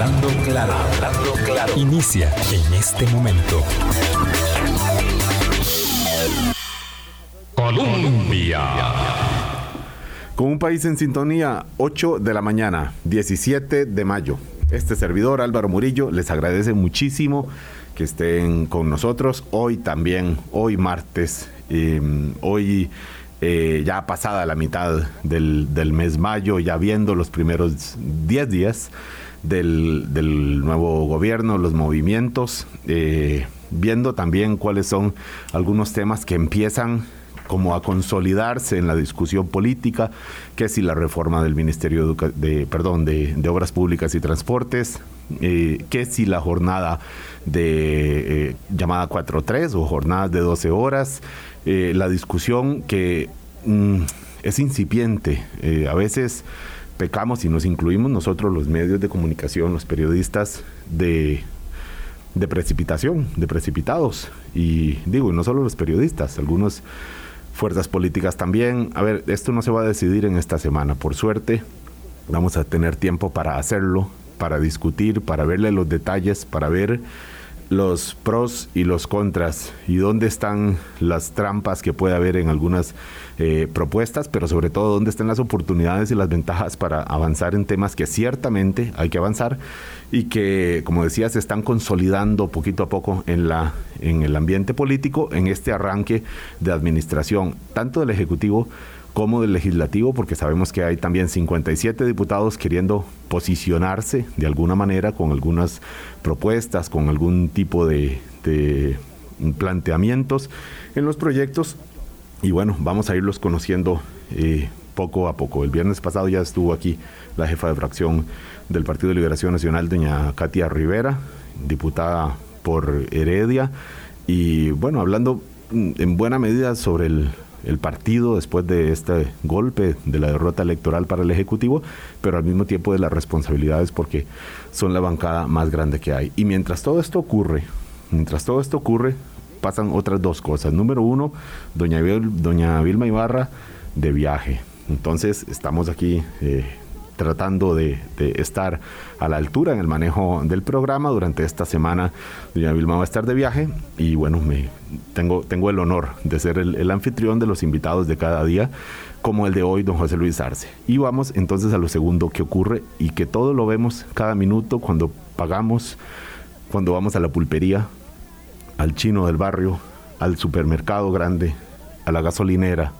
Hablando claro, hablando claro. Inicia en este momento. Colombia. Con un país en sintonía, 8 de la mañana, 17 de mayo. Este servidor, Álvaro Murillo, les agradece muchísimo que estén con nosotros hoy también, hoy martes, em, hoy eh, ya pasada la mitad del, mes mayo, ya viendo los primeros 10 días del, nuevo gobierno, los movimientos, eh, viendo también cuáles son algunos temas que empiezan como a consolidarse en la discusión política, que si la reforma del Ministerio de, perdón, de, Obras Públicas y Transportes, eh, que si la jornada de eh, llamada 4.3 o jornadas de 12 horas, eh, la discusión que mm, es incipiente, a veces pecamos y nos incluimos nosotros los medios de comunicación, los periodistas, de de precipitación, de precipitados. Y digo, no solo los periodistas, algunos fuerzas políticas también. A ver, esto no se va a decidir en esta semana, por suerte. Vamos a tener tiempo para hacerlo, para discutir, para verle los detalles, para ver los pros y los contras y dónde están las trampas que puede haber en algunas eh, propuestas, pero sobre todo dónde están las oportunidades y las ventajas para avanzar en temas que ciertamente hay que avanzar y que, como decía, se están consolidando poquito a poco en, la, en el ambiente político, en este arranque de administración, tanto del Ejecutivo como del legislativo, porque sabemos que hay también 57 diputados queriendo posicionarse de alguna manera con algunas propuestas, con algún tipo de, planteamientos en los proyectos. Y bueno, vamos a irlos conociendo eh, poco a poco. El viernes pasado ya estuvo aquí la jefa de fracción del Partido de Liberación Nacional, doña Katia Rivera, diputada por Heredia, y bueno, hablando en buena medida sobre el partido después de este golpe de la derrota electoral para el Ejecutivo, pero al mismo tiempo de las responsabilidades porque son la bancada más grande que hay. Y mientras todo esto ocurre, mientras todo esto ocurre, pasan otras dos cosas. Número uno, doña, doña Vilma Ibarra de viaje. Entonces estamos aquí eh, tratando de, estar a la altura en el manejo del programa. Durante esta semana, doña Vilma va a estar de viaje y bueno, me, tengo, tengo el honor de ser el, anfitrión de los invitados de cada día, como el de hoy, don José Luis Arce. Y vamos entonces a lo segundo que ocurre y que todo lo vemos cada minuto cuando pagamos, cuando vamos a la pulpería, al chino del barrio, al supermercado grande, a la gasolinera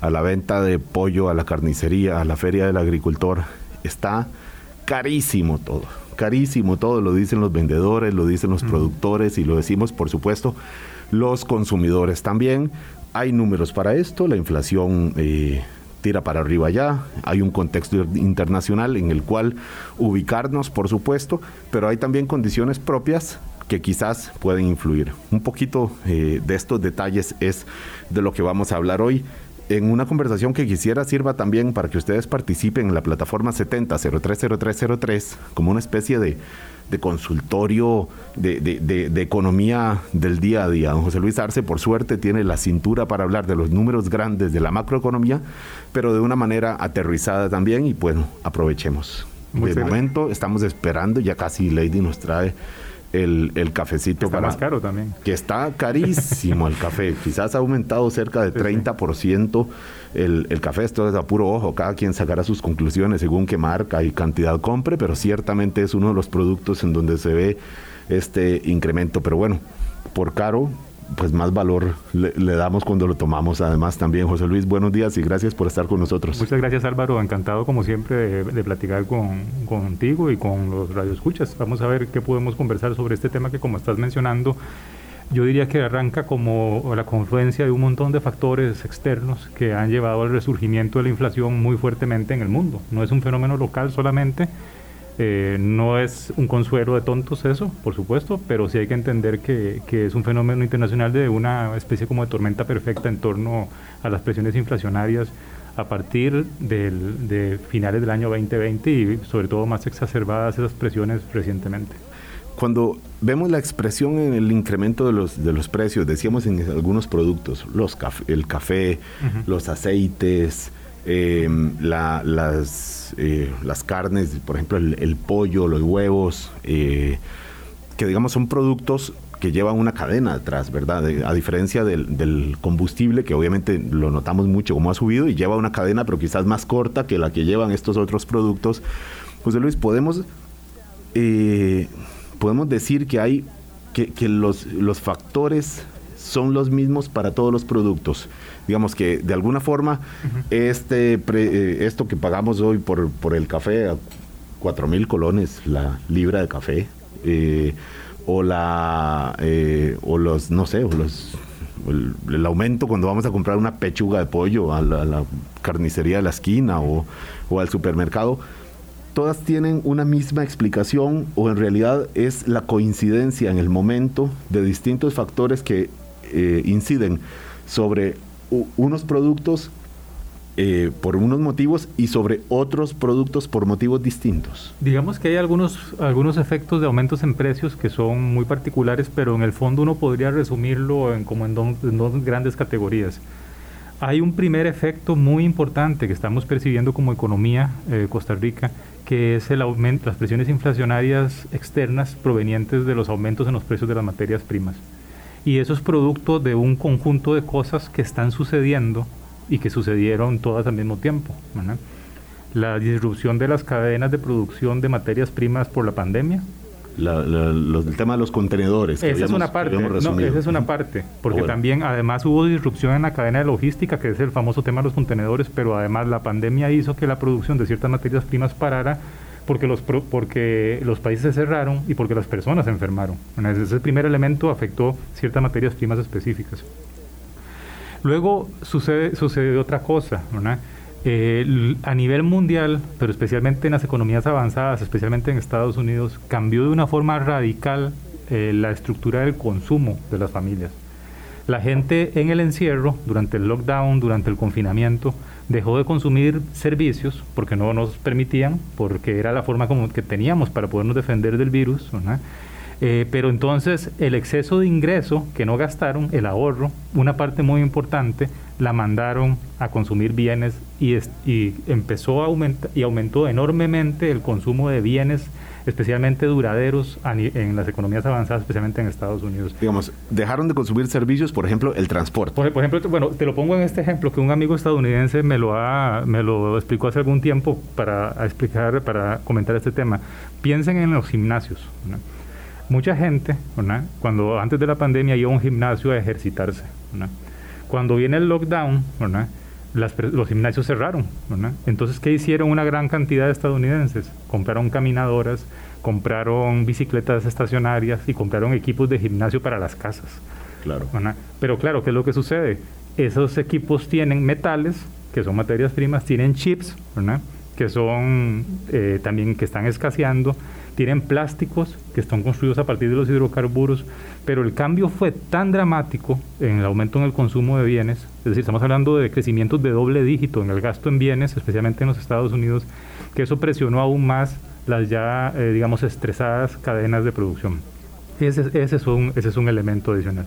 a la venta de pollo, a la carnicería, a la feria del agricultor. Está carísimo todo, carísimo todo, lo dicen los vendedores, lo dicen los productores y lo decimos, por supuesto, los consumidores también. Hay números para esto, la inflación eh, tira para arriba ya, hay un contexto internacional en el cual ubicarnos, por supuesto, pero hay también condiciones propias que quizás pueden influir. Un poquito eh, de estos detalles es de lo que vamos a hablar hoy en una conversación que quisiera sirva también para que ustedes participen en la plataforma 70030303 como una especie de, consultorio de, economía del día a día. Don José Luis Arce, por suerte, tiene la cintura para hablar de los números grandes de la macroeconomía, pero de una manera aterrizada también y bueno, aprovechemos. de momento estamos esperando, ya casi Lady nos trae el, el cafecito está más caro también. Que está carísimo el café. Quizás ha aumentado cerca de 30% el, el café. Esto es a puro ojo. Cada quien sacará sus conclusiones según qué marca y cantidad compre, pero ciertamente es uno de los productos en donde se ve este incremento. Pero bueno, por caro pues más valor le, damos cuando lo tomamos. Además también, José Luis, buenos días y gracias por estar con nosotros. Muchas gracias Álvaro, encantado como siempre de, platicar con, contigo y con los radioescuchas. Vamos a ver qué podemos conversar sobre este tema que como estás mencionando, yo diría que arranca como la confluencia de un montón de factores externos que han llevado al resurgimiento de la inflación muy fuertemente en el mundo. No es un fenómeno local solamente, eh, no es un consuelo de tontos eso, por supuesto, pero sí hay que entender que, es un fenómeno internacional de una especie como de tormenta perfecta en torno a las presiones inflacionarias a partir de finales del año 2020 y sobre todo más exacerbadas esas presiones recientemente. Cuando vemos la expresión en el incremento de los, de los precios, decíamos en algunos productos, los el café, los aceites, em, las, eh, las carnes, por ejemplo, el, pollo, los huevos, eh, que digamos son productos que llevan una cadena atrás, ¿verdad? a diferencia del, combustible, que obviamente lo notamos mucho como ha subido y lleva una cadena, pero quizás más corta que la que llevan estos otros productos. José Luis, podemos, eh, podemos decir que hay que, que los, los factores son los mismos para todos los productos. Digamos que de alguna forma este eh, esto que pagamos hoy por, por el café, a 4 mil colones la libra de café, eh, o la eh, o los, no sé, o los el, aumento cuando vamos a comprar una pechuga de pollo a la, carnicería de la esquina o, o al supermercado, todas tienen una misma explicación o en realidad es la coincidencia en el momento de distintos factores que eh, inciden sobre unos productos eh, por unos motivos y sobre otros productos por motivos distintos. Digamos que hay algunos, algunos efectos de aumentos en precios que son muy particulares, pero en el fondo uno podría resumirlo en, como en, dos grandes categorías. Hay un primer efecto muy importante que estamos percibiendo como economía eh, Costa Rica, que es el aumento, las presiones inflacionarias externas provenientes de los aumentos en los precios de las materias primas. Y eso es producto de un conjunto de cosas que están sucediendo y que sucedieron todas al mismo tiempo. La disrupción de las cadenas de producción de materias primas por la pandemia. el tema de los contenedores. esa es una parte. esa es una parte. Porque también, además, hubo disrupción en la cadena de logística, que es el famoso tema de los contenedores, pero además la pandemia hizo que la producción de ciertas materias primas parara porque los, porque los países se cerraron y porque las personas se enfermaron. ese primer elemento afectó ciertas materias primas específicas. Luego sucede, sucede otra cosa, eh, a nivel mundial, pero especialmente en las economías avanzadas, especialmente en Estados Unidos, cambió de una forma radical eh, la estructura del consumo de las familias. La gente en el encierro, durante el lockdown, durante el confinamiento, dejó de consumir servicios porque no nos permitían, porque era la forma como que teníamos para podernos defender del virus. Eh, pero entonces el exceso de ingreso que no gastaron, el ahorro, una parte muy importante, la mandaron a consumir bienes y, y empezó a aumentar y aumentó enormemente el consumo de bienes especialmente duraderos en las economías avanzadas, especialmente en Estados Unidos. Digamos, dejaron de consumir servicios, por ejemplo, el transporte. Por, ejemplo, bueno, te lo pongo en este ejemplo que un amigo estadounidense me lo ha, me lo explicó hace algún tiempo para explicar, para comentar este tema. Piensen en los gimnasios. Mucha gente, cuando antes de la pandemia iba a un gimnasio a ejercitarse. Cuando viene el lockdown, los gimnasios cerraron. Entonces, ¿qué hicieron una gran cantidad de estadounidenses? Compraron caminadoras, compraron bicicletas estacionarias y compraron equipos de gimnasio para las casas. Claro. Pero claro, ¿qué es lo que sucede? Esos equipos tienen metales, que son materias primas, tienen chips, que son eh, también que están escaseando, tienen plásticos que están construidos a partir de los hidrocarburos, pero el cambio fue tan dramático en el aumento en el consumo de bienes, es decir, estamos hablando de crecimientos de doble dígito en el gasto en bienes, especialmente en los Estados Unidos, que eso presionó aún más las ya, eh, digamos, estresadas cadenas de producción. Ese, ese, es un, ese es un elemento adicional.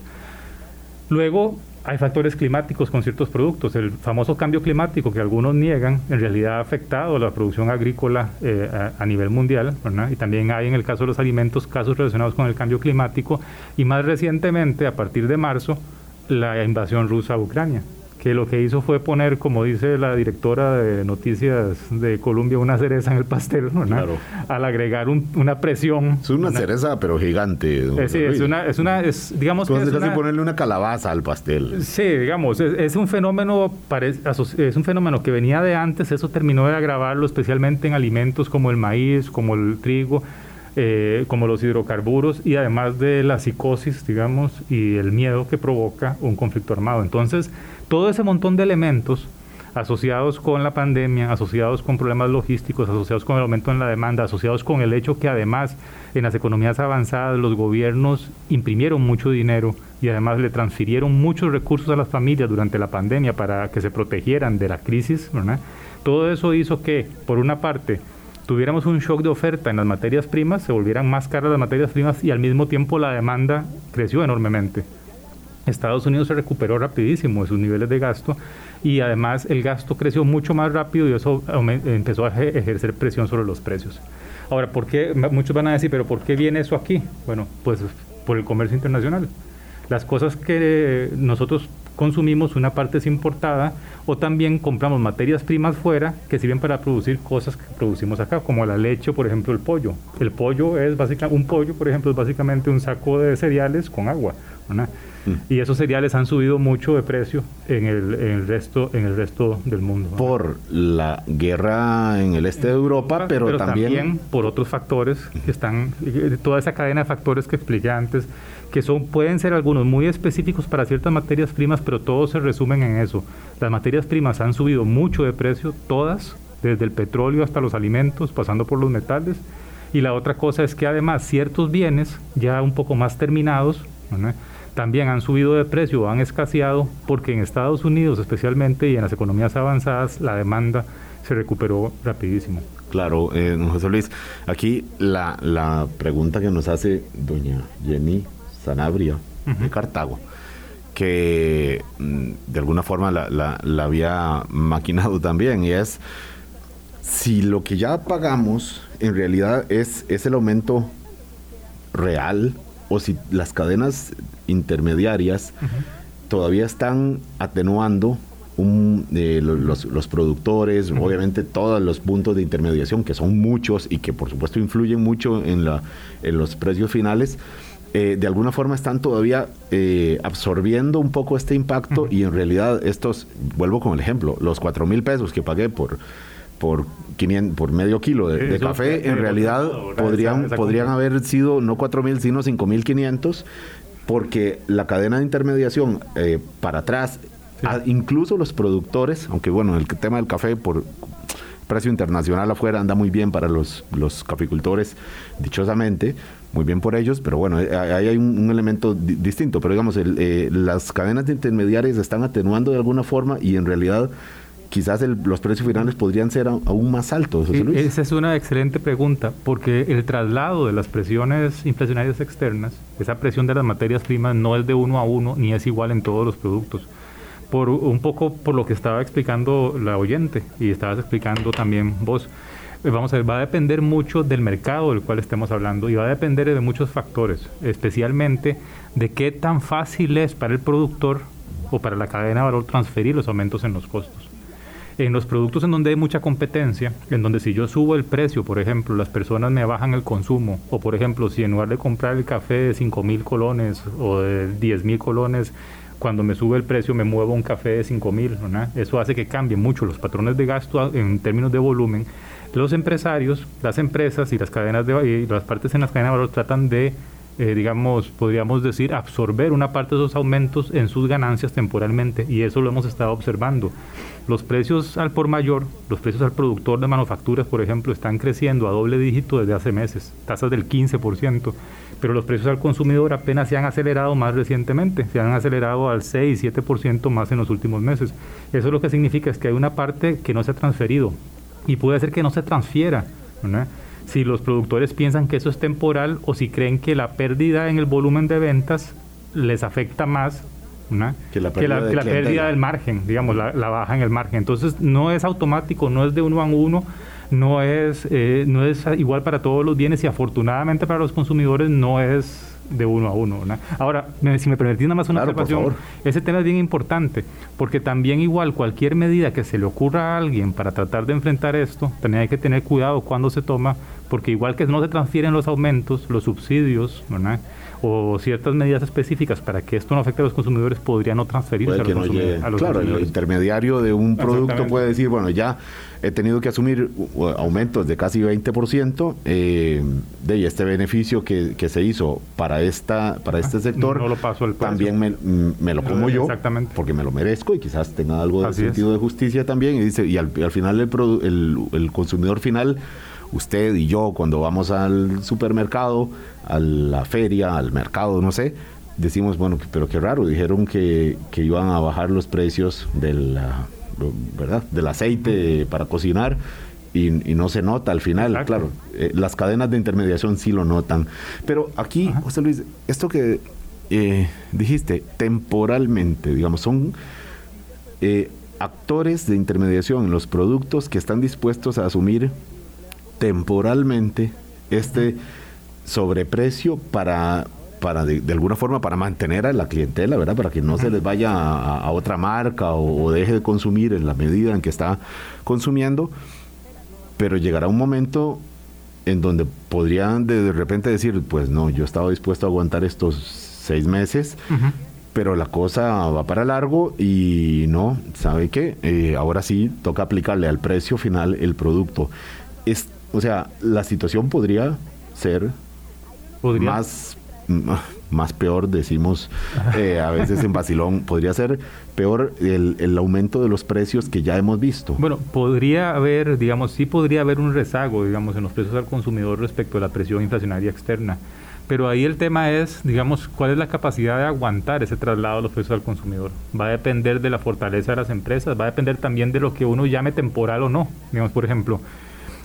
Luego, hay factores climáticos con ciertos productos. El famoso cambio climático que algunos niegan, en realidad ha afectado la producción agrícola eh, a, nivel mundial, y también hay en el caso de los alimentos casos relacionados con el cambio climático, y más recientemente, a partir de marzo, la invasión rusa a Ucrania que lo que hizo fue poner, como dice la directora de noticias de Colombia, una cereza en el pastel, ¿no? Claro. Al agregar una presión. Es una, cereza, pero gigante. Eh, sí, es una, es una, es, digamos que es una, ponerle una calabaza al pastel. Sí, digamos, es, un fenómeno, es un fenómeno que venía de antes, eso terminó de agravarlo, especialmente en alimentos como el maíz, como el trigo. Eh, como los hidrocarburos y además de la psicosis, digamos, y el miedo que provoca un conflicto armado. Entonces, todo ese montón de elementos asociados con la pandemia, asociados con problemas logísticos, asociados con el aumento en la demanda, asociados con el hecho que además en las economías avanzadas los gobiernos imprimieron mucho dinero y además le transfirieron muchos recursos a las familias durante la pandemia para que se protegieran de la crisis, todo eso hizo que, por una parte, tuviéramos un shock de oferta en las materias primas, se volvieran más caras las materias primas y al mismo tiempo la demanda creció enormemente. Estados Unidos se recuperó rapidísimo de sus niveles de gasto y además el gasto creció mucho más rápido y eso empezó a ejercer presión sobre los precios. Ahora, ¿por qué? Muchos van a decir, pero ¿por qué viene eso aquí? Bueno, pues por el comercio internacional. Las cosas que nosotros consumimos, una parte es importada o también compramos materias primas fuera que sirven para producir cosas que producimos acá, como la leche, por ejemplo, el pollo. El pollo es básicamente, un pollo, por ejemplo, es básicamente un saco de cereales con agua. Y esos cereales han subido mucho de precio en el, resto, en el resto del mundo. Por la guerra en el este de Europa, pero, también... por otros factores que están, toda esa cadena de factores que expliqué antes, que son, pueden ser algunos muy específicos para ciertas materias primas, pero todos se resumen en eso. Las materias primas han subido mucho de precio, todas, desde el petróleo hasta los alimentos, pasando por los metales. Y la otra cosa es que además ciertos bienes ya un poco más terminados, también han subido de precio o han escaseado porque en Estados Unidos especialmente y en las economías avanzadas la demanda se recuperó rapidísimo. Claro, eh, José Luis, aquí la, la pregunta que nos hace doña Jenny Sanabria de Cartago, que mm, de alguna forma la, la, la, había maquinado también, y es si lo que ya pagamos en realidad es, es el aumento real o si las cadenas intermediarias todavía están atenuando eh, los, productores, obviamente todos los puntos de intermediación, que son muchos y que por supuesto influyen mucho en, la, en los precios finales, eh, de alguna forma están todavía eh, absorbiendo un poco este impacto y en realidad estos, vuelvo con el ejemplo, los cuatro mil pesos que pagué por por, 500, por medio kilo de, café, en realidad podrían, podrían haber sido no 4.000, sino 5.500, porque la cadena de intermediación eh, para atrás, incluso los productores, aunque bueno, el tema del café por precio internacional afuera anda muy bien para los, los caficultores, dichosamente, muy bien por ellos, pero bueno, eh, ahí hay un, elemento distinto, pero digamos, eh, las cadenas de intermediarios están atenuando de alguna forma y en realidad quizás los precios finales podrían ser aún más altos. Esa es una excelente pregunta, porque el traslado de las presiones inflacionarias externas, esa presión de las materias primas no es de uno a uno ni es igual en todos los productos. Por un poco por lo que estaba explicando la oyente y estabas explicando también vos. Eh, vamos a ver, va a depender mucho del mercado del cual estemos hablando y va a depender de muchos factores, especialmente de qué tan fácil es para el productor o para la cadena de valor transferir los aumentos en los costos. En los productos en donde hay mucha competencia, en donde si yo subo el precio, por ejemplo, las personas me bajan el consumo, o por ejemplo, si en lugar de comprar el café de 5 mil colones o de 10 mil colones, cuando me sube el precio me muevo un café de 5 mil, eso hace que cambien mucho los patrones de gasto en términos de volumen. Los empresarios, las empresas y las cadenas de y las partes en las cadenas de valor tratan de eh, digamos, podríamos decir, absorber una parte de esos aumentos en sus ganancias temporalmente. Y eso lo hemos estado observando. Los precios al por mayor, los precios al productor de manufacturas, por ejemplo, están creciendo a doble dígito desde hace meses, tasas del 15%, pero los precios al consumidor apenas se han acelerado más recientemente, se han acelerado al 6, 7% más en los últimos meses. Eso lo que significa es que hay una parte que no se ha transferido y puede ser que no se transfiera. ¿no? Si los productores piensan que eso es temporal o si creen que la pérdida en el volumen de ventas les afecta más que la pérdida, del margen, digamos, la, baja en el margen. Entonces no es automático, no es de uno a uno, no es, eh, no es igual para todos los bienes y afortunadamente para los consumidores no es de uno a uno. Ahora, si me permitís nada más una observación, ese tema es bien importante, porque también igual cualquier medida que se le ocurra a alguien para tratar de enfrentar esto, también hay que tener cuidado cuando se toma, porque igual que no se transfieren los aumentos, los subsidios, ¿verdad? o ciertas medidas específicas para que esto no afecte a los consumidores podría no transferirse a los, consumidores, Claro, el intermediario de un producto puede decir, bueno, ya he tenido que asumir aumentos de casi 20% eh, de este beneficio que, se hizo para esta para este sector no lo paso el también me, lo como yo porque me lo merezco y quizás tenga algo de sentido de justicia también y dice y al, final el, el consumidor final usted y yo cuando vamos al supermercado, a la feria, al mercado, no sé, decimos, bueno, pero qué raro, dijeron que, iban a bajar los precios del, ¿verdad? del aceite para cocinar y, no se nota al final, claro, eh, las cadenas de intermediación sí lo notan. Pero aquí, José Luis, esto que eh, dijiste, temporalmente, digamos, son eh, actores de intermediación en los productos que están dispuestos a asumir temporalmente este sobreprecio para para de, alguna forma para mantener a la clientela, ¿verdad? Para que no se les vaya a, otra marca o, deje de consumir en la medida en que está consumiendo. Pero llegará un momento en donde podrían de, repente decir, pues no, yo estaba dispuesto a aguantar estos seis meses, pero la cosa va para largo y no, ¿sabe qué? Eh, ahora sí toca aplicarle al precio final el producto. Es, o sea, la situación podría ser más más peor, decimos eh, a veces en Basilón, podría ser peor el, el, aumento de los precios que ya hemos visto. Bueno, podría haber, digamos, sí podría haber un rezago, digamos, en los precios al consumidor respecto a la presión inflacionaria externa. Pero ahí el tema es, digamos, cuál es la capacidad de aguantar ese traslado de los precios al consumidor. Va a depender de la fortaleza de las empresas, va a depender también de lo que uno llame temporal o no. Digamos, por ejemplo,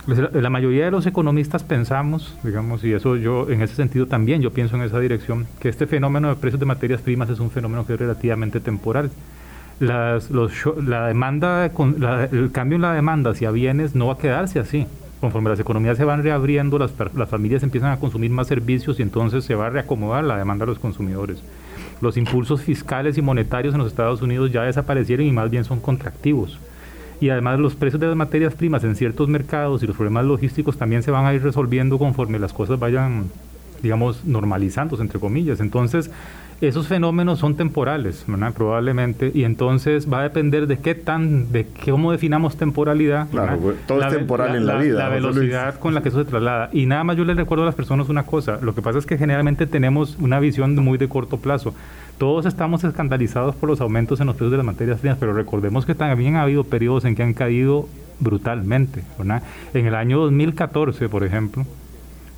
la mayoría de los economistas pensamos, digamos, y eso yo en ese sentido también yo pienso en esa dirección, que este fenómeno de precios de materias primas es un fenómeno que es relativamente temporal. La demanda, el cambio en la demanda hacia bienes no va a quedarse así. Conforme las economías se van reabriendo, las, las familias empiezan a consumir más servicios y entonces se va a reacomodar la demanda de los consumidores. Los impulsos fiscales y monetarios en los Estados Unidos ya desaparecieron y más bien son contractivos y además los precios de las materias primas en ciertos mercados y los problemas logísticos también se van a ir resolviendo conforme las cosas vayan, digamos, normalizándose, entre comillas. Entonces, esos fenómenos son temporales, ¿verdad? probablemente, y entonces va a depender de qué tan, de cómo definamos temporalidad. Claro, todo es temporal en la, vida. La velocidad con la que eso se traslada. Y nada más yo les recuerdo a las personas una cosa, lo que pasa es que generalmente tenemos una visión muy de corto plazo. Todos estamos escandalizados por los aumentos en los precios de las materias primas, pero recordemos que también ha habido periodos en que han caído brutalmente. ¿verdad? En el año 2014, por ejemplo,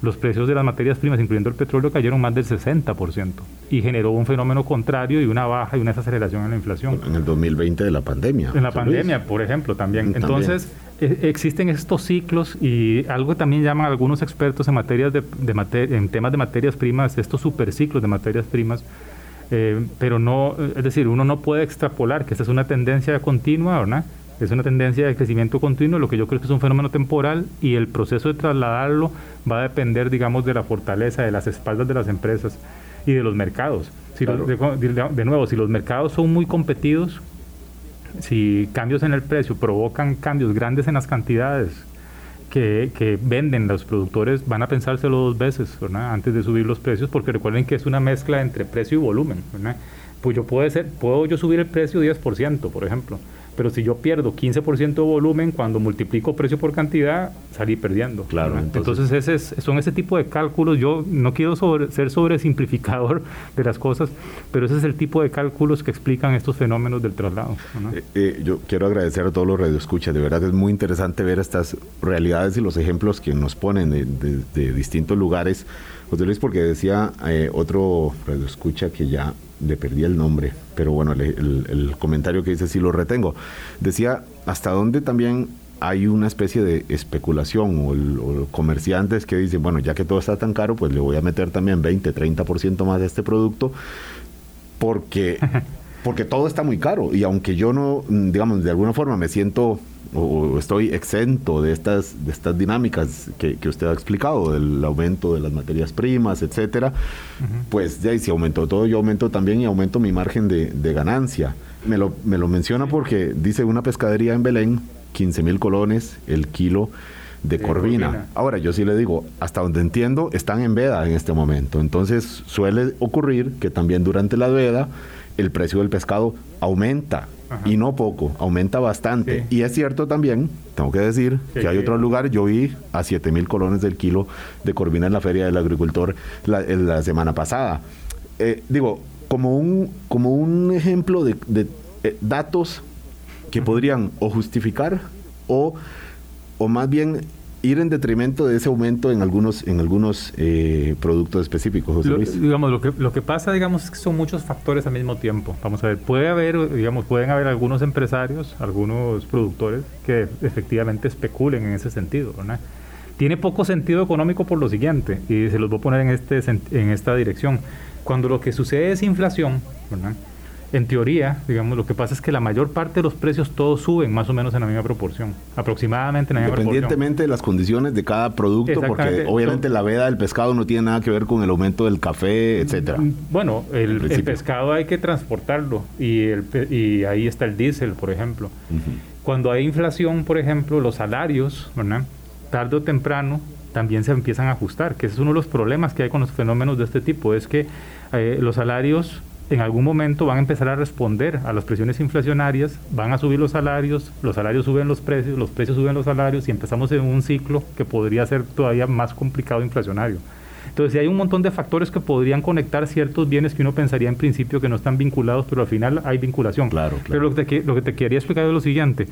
los precios de las materias primas, incluyendo el petróleo, cayeron más del 60% y generó un fenómeno contrario y una baja y una desaceleración en la inflación. En el 2020 de la pandemia. En la pandemia, por ejemplo, también. Entonces, e, existen estos ciclos y algo que también llaman algunos expertos en, materias de, en temas de materias primas, estos superciclos de materias primas, eh, pero no, es decir, uno no puede extrapolar que esta es una tendencia continua, ¿verdad? Es una tendencia de crecimiento continuo, lo que yo creo que es un fenómeno temporal y el proceso de trasladarlo va a depender, digamos, de la fortaleza, de las espaldas de las empresas y de los mercados. Si de, nuevo, si los mercados son muy competidos, si cambios en el precio provocan cambios grandes en las cantidades que, que, venden los productores van a pensárselo dos veces antes de subir los precios, porque recuerden que es una mezcla entre precio y volumen. Pues yo puedo, ser, puedo yo subir el precio 10%, por ejemplo, pero si yo pierdo 15% de volumen, cuando multiplico precio por cantidad, salí perdiendo. Claro. Entonces, ese son ese tipo de cálculos. Yo no quiero sobre, ser sobresimplificador de las cosas, pero ese es el tipo de cálculos que explican estos fenómenos del traslado. Eh, eh, yo quiero agradecer a todos los radioescuchas. De verdad es muy interesante ver estas realidades y los ejemplos que nos ponen de, distintos lugares. José Luis, porque decía eh, otro radioescucha que ya le perdí el nombre, pero bueno, el, comentario que dice sí lo retengo. Decía, hasta dónde también hay una especie de especulación o, el, comerciantes que dicen, bueno, ya que todo está tan caro, pues le voy a meter también 20, 30% más de este producto, porque, porque todo está muy caro. Y aunque yo no, digamos, de alguna forma me siento o estoy exento de estas, de estas dinámicas que, usted ha explicado, del aumento de las materias primas, etcétera, pues ya si aumento todo, yo aumento también y aumento mi margen de, ganancia. Me lo, me lo menciona porque dice una pescadería en Belén, 15 mil colones el kilo de, corvina. Ahora, yo sí le digo, hasta donde entiendo, están en veda en este momento. Entonces, suele ocurrir que también durante la veda el precio del pescado aumenta y no poco, aumenta bastante. Y es cierto también, tengo que decir, que hay otro lugar, yo vi a 7 mil colones del kilo de corvina en la Feria del Agricultor la, semana pasada. Eh, digo, como un, como un ejemplo de, eh, datos que podrían o justificar o, o más bien ir en detrimento de ese aumento en algunos en algunos eh, productos específicos, José Luis. digamos, lo que, lo que pasa, digamos, es que son muchos factores al mismo tiempo. Vamos a ver, puede haber, digamos, pueden haber algunos empresarios, algunos productores que efectivamente especulen en ese sentido, ¿verdad? Tiene poco sentido económico por lo siguiente, y se los voy a poner en, este, en esta dirección Cuando lo que sucede es inflación, ¿verdad? En teoría, digamos, lo que pasa es que la mayor parte de los precios todos suben más o menos en la misma proporción, aproximadamente en la misma proporción. Independientemente de las condiciones de cada producto, porque obviamente la veda del pescado no tiene nada que ver con el aumento del café, etcétera. Mm, bueno, el, pescado hay que transportarlo y, el, y ahí está el diésel, por ejemplo. Cuando hay inflación, por ejemplo, los salarios, ¿verdad? tarde o temprano también se empiezan a ajustar, que ese es uno de los problemas que hay con los fenómenos de este tipo, es que eh, los salarios en algún momento van a empezar a responder a las presiones inflacionarias, van a subir los salarios, los salarios suben los precios, los precios suben los salarios y empezamos en un ciclo que podría ser todavía más complicado inflacionario. Entonces, hay un montón de factores que podrían conectar ciertos bienes que uno pensaría en principio que no están vinculados, pero al final hay vinculación. Claro, Pero lo que, te, lo que te quería explicar es lo siguiente.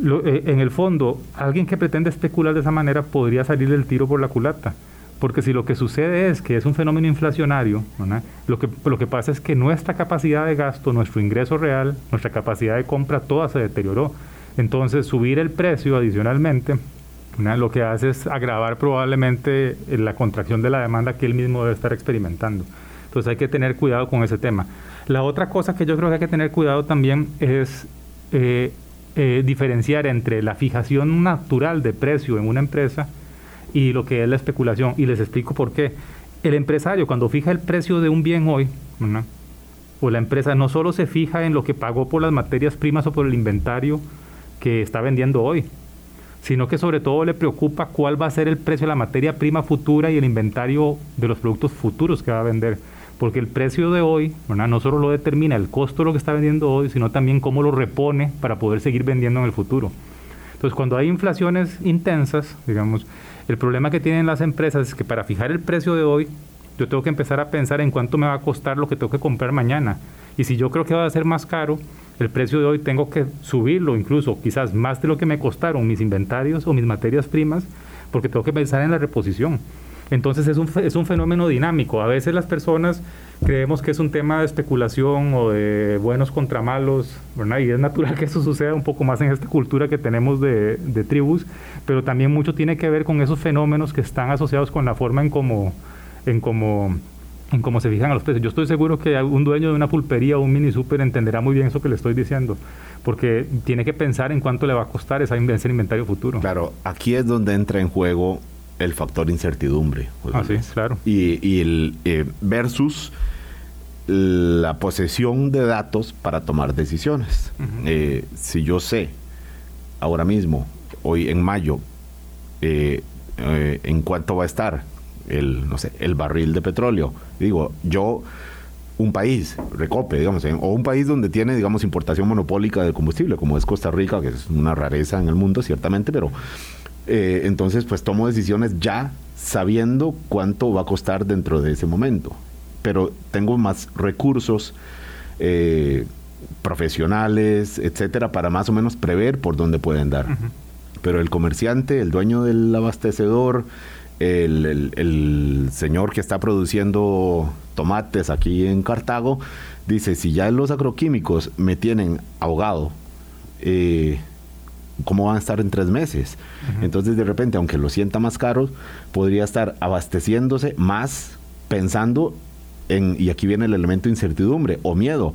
Eh, en el fondo, alguien que pretende especular de esa manera podría salir del tiro por la culata. Porque si lo que sucede es que es un fenómeno inflacionario, lo, que, lo que pasa es que nuestra capacidad de gasto, nuestro ingreso real, nuestra capacidad de compra, toda se deterioró. Entonces, subir el precio adicionalmente, lo que hace es agravar probablemente la contracción de la demanda que él mismo debe estar experimentando. Entonces, hay que tener cuidado con ese tema. La otra cosa que yo creo que hay que tener cuidado también es eh, eh, diferenciar entre la fijación natural de precio en una empresa y lo que es la especulación. Y les explico por qué. El empresario cuando fija el precio de un bien hoy, o la empresa no solo se fija en lo que pagó por las materias primas o por el inventario que está vendiendo hoy, sino que sobre todo le preocupa cuál va a ser el precio de la materia prima futura y el inventario de los productos futuros que va a vender. Porque el precio de hoy no solo lo determina el costo de lo que está vendiendo hoy, sino también cómo lo repone para poder seguir vendiendo en el futuro. Entonces, cuando hay inflaciones intensas, digamos, el problema que tienen las empresas es que para fijar el precio de hoy, yo tengo que empezar a pensar en cuánto me va a costar lo que tengo que comprar mañana. Y si yo creo que va a ser más caro, el precio de hoy tengo que subirlo incluso, quizás más de lo que me costaron mis inventarios o mis materias primas, porque tengo que pensar en la reposición. Entonces es un, es un fenómeno dinámico. A veces las personas creemos que es un tema de especulación o de buenos contra malos, ¿verdad? y es natural que eso suceda un poco más en esta cultura que tenemos de, de tribus, pero también mucho tiene que ver con esos fenómenos que están asociados con la forma en cómo en cómo en cómo se fijan a los precios. Yo estoy seguro que un dueño de una pulpería o un mini super entenderá muy bien eso que le estoy diciendo, porque tiene que pensar en cuánto le va a costar esa, ese inventario futuro. Claro, aquí es donde entra en juego el factor incertidumbre. Ah, sí, claro. Y, el eh, versus la posesión de datos para tomar decisiones. Eh, si yo sé ahora mismo, hoy en mayo, eh, en cuánto va a estar el, no sé, el barril de petróleo, digo, yo un país, Recope, digamos, o un país donde tiene, digamos, importación monopólica de combustible, como es Costa Rica, que es una rareza en el mundo, ciertamente, pero eh, entonces, pues tomo decisiones ya sabiendo cuánto va a costar dentro de ese momento. Pero tengo más recursos eh, profesionales, etcétera, para más o menos prever por dónde pueden dar. Pero el comerciante, el dueño del abastecedor, el, señor que está produciendo tomates aquí en Cartago, dice, si ya los agroquímicos me tienen ahogado, eh, cómo van a estar en tres meses. Entonces, de repente, aunque lo sienta más caro, podría estar abasteciéndose más pensando en, y aquí viene el elemento incertidumbre o miedo,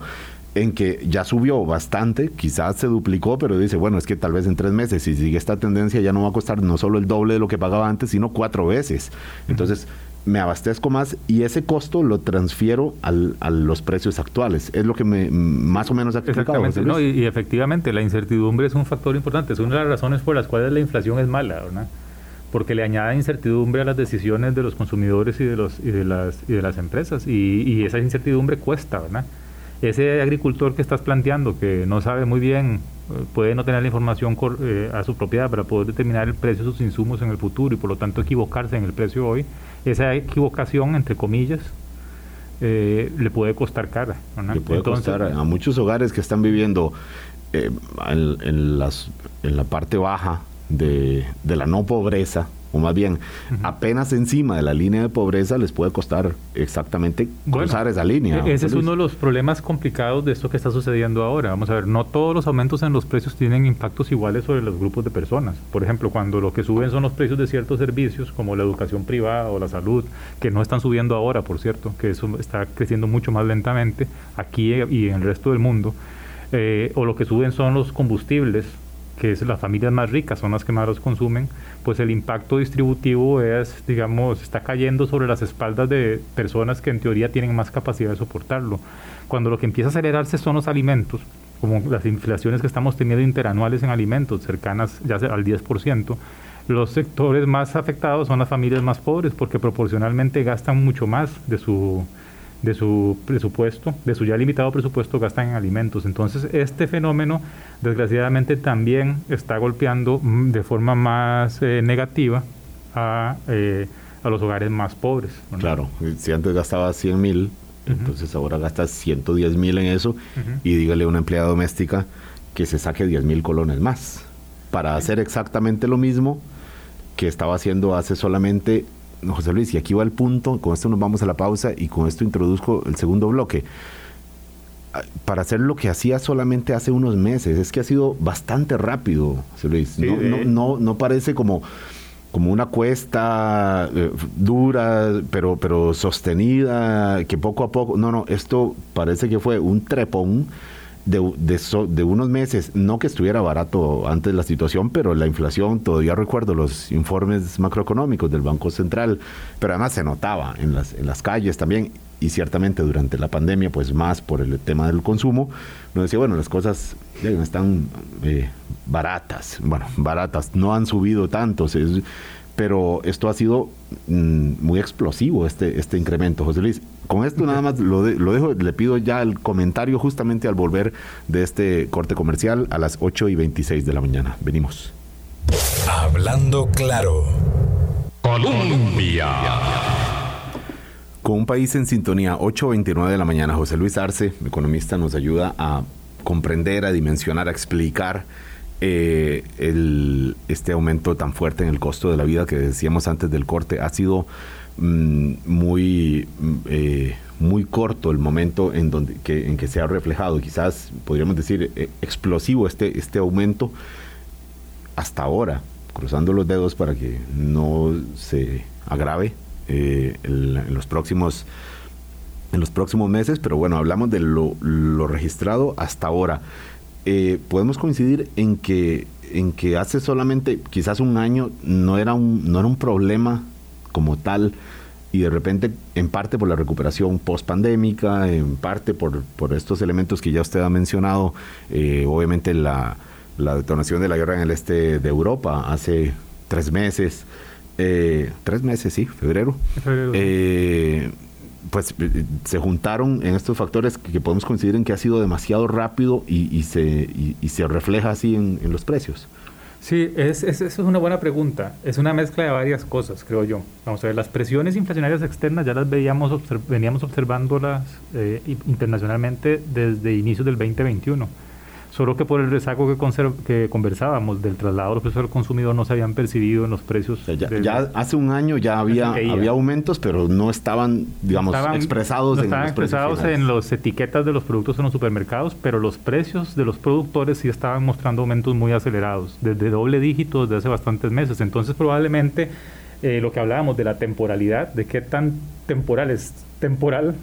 en que ya subió bastante, quizás se duplicó, pero dice, bueno, es que tal vez en tres meses, si sigue esta tendencia, ya no va a costar no solo el doble de lo que pagaba antes, sino cuatro veces. Entonces, me abastezco más y ese costo lo transfiero al, a los precios actuales. Es lo que me más o menos ha explicado. Exactamente, y, efectivamente la incertidumbre es un factor importante, es una de las razones por las cuales la inflación es mala, ¿verdad? porque le añade incertidumbre a las decisiones de los consumidores y de, los, y de, las, y de las empresas, y, y esa incertidumbre cuesta, ¿verdad? Ese agricultor que estás planteando, que no sabe muy bien, eh, puede no tener la información eh, a su propiedad para poder determinar el precio de sus insumos en el futuro y por lo tanto equivocarse en el precio hoy, esa equivocación, entre comillas, eh, le puede costar cara. Le puede costar a muchos hogares que están viviendo eh, en, las, en la parte baja de, la no pobreza, o más bien apenas encima de la línea de pobreza, les puede costar exactamente cruzar esa línea. E-, ese es uno de los problemas complicados de esto que está sucediendo ahora. Vamos a ver, no todos los aumentos en los precios tienen impactos iguales sobre los grupos de personas. Por ejemplo, cuando lo que suben son los precios de ciertos servicios, como la educación privada o la salud, que no están subiendo ahora, por cierto, que eso está creciendo mucho más lentamente aquí y en el resto del mundo, eh, o lo que suben son los combustibles, que es las familias más ricas son las que más los consumen, pues el impacto distributivo es, digamos, está cayendo sobre las espaldas de personas que en teoría tienen más capacidad de soportarlo. Cuando lo que empieza a acelerarse son los alimentos, como las inflaciones que estamos teniendo interanuales en alimentos, cercanas ya al 10%, los sectores más afectados son las familias más pobres porque proporcionalmente gastan mucho más de su de su presupuesto, de su ya limitado presupuesto, gastan en alimentos. Entonces, este fenómeno, desgraciadamente, también está golpeando mm, de forma más eh, negativa a, eh, a, los hogares más pobres. Claro, si antes gastaba 100 mil, entonces ahora gasta 110 mil en eso, y dígale a una empleada doméstica que se saque 10 mil colones más para hacer exactamente lo mismo que estaba haciendo hace solamente José Luis, y aquí va el punto, con esto nos vamos a la pausa y con esto introduzco el segundo bloque. Ah, para hacer lo que hacía solamente hace unos meses, es que ha sido bastante rápido, José Luis. no, no, parece como, como una cuesta eh, dura, pero, pero sostenida, que poco a poco, no, no, esto parece que fue un trepón de, de, unos meses, no que estuviera barato antes la situación, pero la inflación, todavía recuerdo los informes macroeconómicos del Banco Central, pero además se notaba en las, en las calles también, y ciertamente durante la pandemia, pues más por el tema del consumo, nos decía, bueno, las cosas están eh, baratas, bueno, baratas, no han subido tanto, pero esto ha sido mm, muy explosivo, este, este incremento, José Luis. Con esto nada más lo, lo, dejo, le pido ya el comentario justamente al volver de este corte comercial a las 8 y 26 de la mañana. Venimos. Hablando claro. Colombia. Con un país en sintonía, 8.29 de la mañana, José Luis Arce, economista, nos ayuda a comprender, a dimensionar, a explicar eh, el, este aumento tan fuerte en el costo de la vida que decíamos antes del corte. Ha sido Mm, muy, mm, eh, muy corto el momento en, donde, que, en que se ha reflejado, quizás podríamos decir eh, explosivo este, este aumento hasta ahora, cruzando los dedos para que no se agrave eh, en, los próximos en los próximos meses, pero bueno, hablamos de lo, registrado hasta ahora. podemos coincidir en que en que hace solamente quizás un año no era un, no era un problema como tal y de repente en parte por la recuperación post pandémica, en parte por, por estos elementos que ya usted ha mencionado, eh, obviamente la, la, detonación de la guerra en el este de Europa hace tres meses, eh, tres meses, sí, febrero, eh, pues se juntaron en estos factores que, podemos coincidir en que ha sido demasiado rápido y, se, y, se refleja así en, en los precios. Sí, es, es, es, una buena pregunta. Es una mezcla de varias cosas, creo yo. Vamos a ver, las presiones inflacionarias externas ya las veíamos veníamos observándolas eh, internacionalmente desde inicios del 2021 solo que por el rezago que, que conversábamos del traslado de los precios al consumidor no se habían percibido en los precios. ya, hace un año ya había, había aumentos, pero no estaban, digamos, expresados en estaban expresados en las etiquetas de los productos en los supermercados, pero los precios de los productores sí estaban mostrando aumentos muy acelerados, desde doble dígito desde hace bastantes meses. Entonces probablemente eh, lo que hablábamos de la temporalidad, de qué tan temporal es temporal,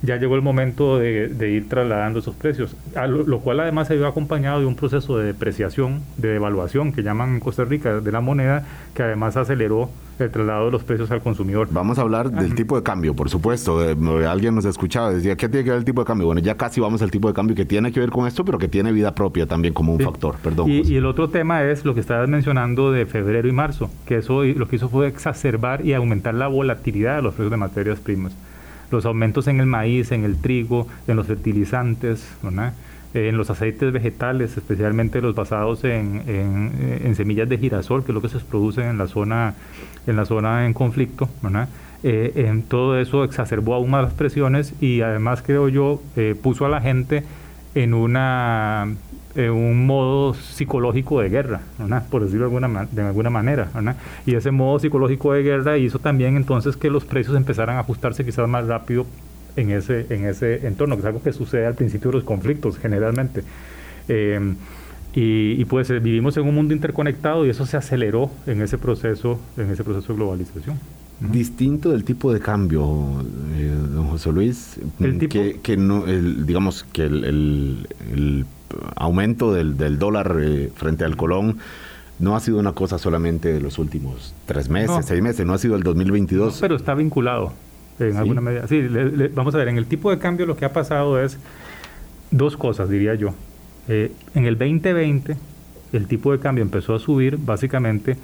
ya llegó el momento de, ir trasladando esos precios, lo, cual además se ido acompañado de un proceso de depreciación, de devaluación que llaman en Costa Rica de la moneda, que además aceleró el traslado de los precios al consumidor. Vamos a hablar del tipo de cambio, por supuesto. alguien nos escuchaba, decía, ¿qué tiene que ver el tipo de cambio? Bueno, ya casi vamos al tipo de cambio que tiene que ver con esto, pero que tiene vida propia también como un factor. Perdón. Y, y, el otro tema es lo que estabas mencionando de febrero y marzo, que eso lo que hizo fue exacerbar y aumentar la volatilidad de los precios de materias primas los aumentos en el maíz, en el trigo, en los fertilizantes, en los aceites vegetales, especialmente los basados en, en, semillas de girasol, que es lo que se produce en la zona en, la zona en conflicto. Eh, en todo eso exacerbó aún más las presiones y además creo yo eh, puso a la gente en una en un modo psicológico de guerra, por decirlo de alguna, de alguna manera. Y ese modo psicológico de guerra hizo también entonces que los precios empezaran a ajustarse quizás más rápido en ese, en ese entorno, que es algo que sucede al principio de los conflictos generalmente. Eh, y, pues vivimos en un mundo interconectado y eso se aceleró en ese proceso, en ese proceso de globalización. Distinto del tipo de cambio, eh, don José Luis, que, no, digamos que el, aumento del, dólar eh, frente al colón no ha sido una cosa solamente de los últimos tres meses, seis meses, no ha sido el 2022. pero está vinculado en alguna medida. Sí, vamos a ver, en el tipo de cambio lo que ha pasado es dos cosas, diría yo. Eh, en el 2020 el tipo de cambio empezó a subir básicamente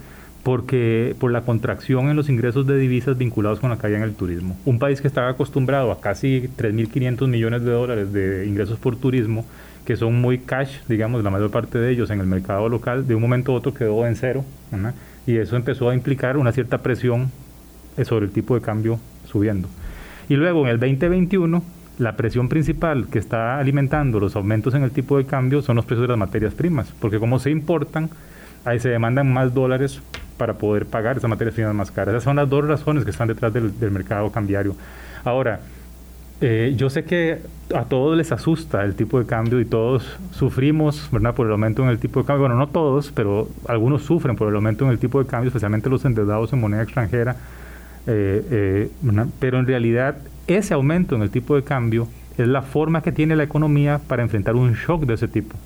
porque por la contracción en los ingresos de divisas vinculados con la caída en el turismo. Un país que estaba acostumbrado a casi 3.500 millones de dólares de ingresos por turismo, que son muy cash, digamos, la mayor parte de ellos en el mercado local, de un momento a otro quedó en cero, y eso empezó a implicar una cierta presión sobre el tipo de cambio subiendo. Y luego en el 2021 la presión principal que está alimentando los aumentos en el tipo de cambio son los precios de las materias primas, porque como se importan, ahí se demandan más dólares para poder pagar esas materias primas más caras. Esas son las dos razones que están detrás del, mercado cambiario. Ahora, eh, yo sé que a todos les asusta el tipo de cambio y todos sufrimos ¿verdad? por el aumento en el tipo de cambio. Bueno, no todos, pero algunos sufren por el aumento en el tipo de cambio, especialmente los endeudados en moneda extranjera. Eh, eh, pero en realidad ese aumento en el tipo de cambio es la forma que tiene la economía para enfrentar un shock de ese tipo.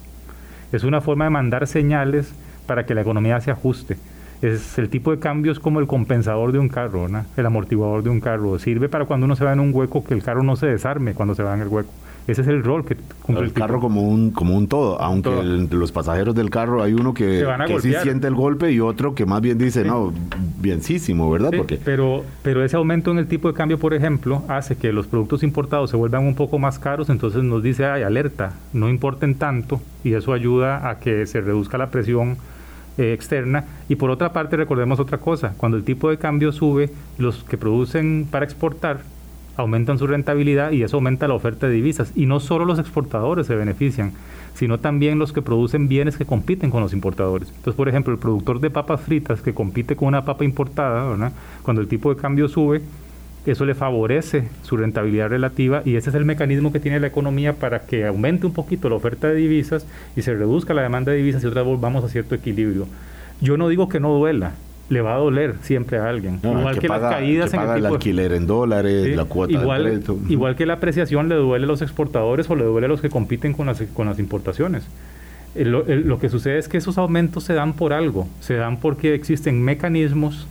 Es una forma de mandar señales para que la economía se ajuste. Es el tipo de cambio es como el compensador de un carro, el amortiguador de un carro. Sirve para cuando uno se va en un hueco que el carro no se desarme cuando se va en el hueco. Ese es el rol que cumple el, carro como un como un todo, aunque los pasajeros del carro hay uno que, sí siente el golpe y otro que más bien dice, no, bienísimo, ¿verdad? Porque pero pero ese aumento en el tipo de cambio, por ejemplo, hace que los productos importados se vuelvan un poco más caros, entonces nos dice, "Ay, alerta, no importen tanto" y eso ayuda a que se reduzca la presión eh, externa. Y por otra parte, recordemos otra cosa, cuando el tipo de cambio sube, los que producen para exportar aumentan su rentabilidad y eso aumenta la oferta de divisas. Y no solo los exportadores se benefician, sino también los que producen bienes que compiten con los importadores. Entonces, por ejemplo, el productor de papas fritas que compite con una papa importada, cuando el tipo de cambio sube, eso le favorece su rentabilidad relativa y ese es el mecanismo que tiene la economía para que aumente un poquito la oferta de divisas y se reduzca la demanda de divisas y otra vez volvamos a cierto equilibrio. Yo no digo que no duela, le va a doler siempre a alguien. igual que, las caídas en el, alquiler en dólares, la cuota igual, Igual que la apreciación le duele a los exportadores o le duele a los que compiten con las, con las importaciones. lo que sucede es que esos aumentos se dan por algo, se dan porque existen mecanismos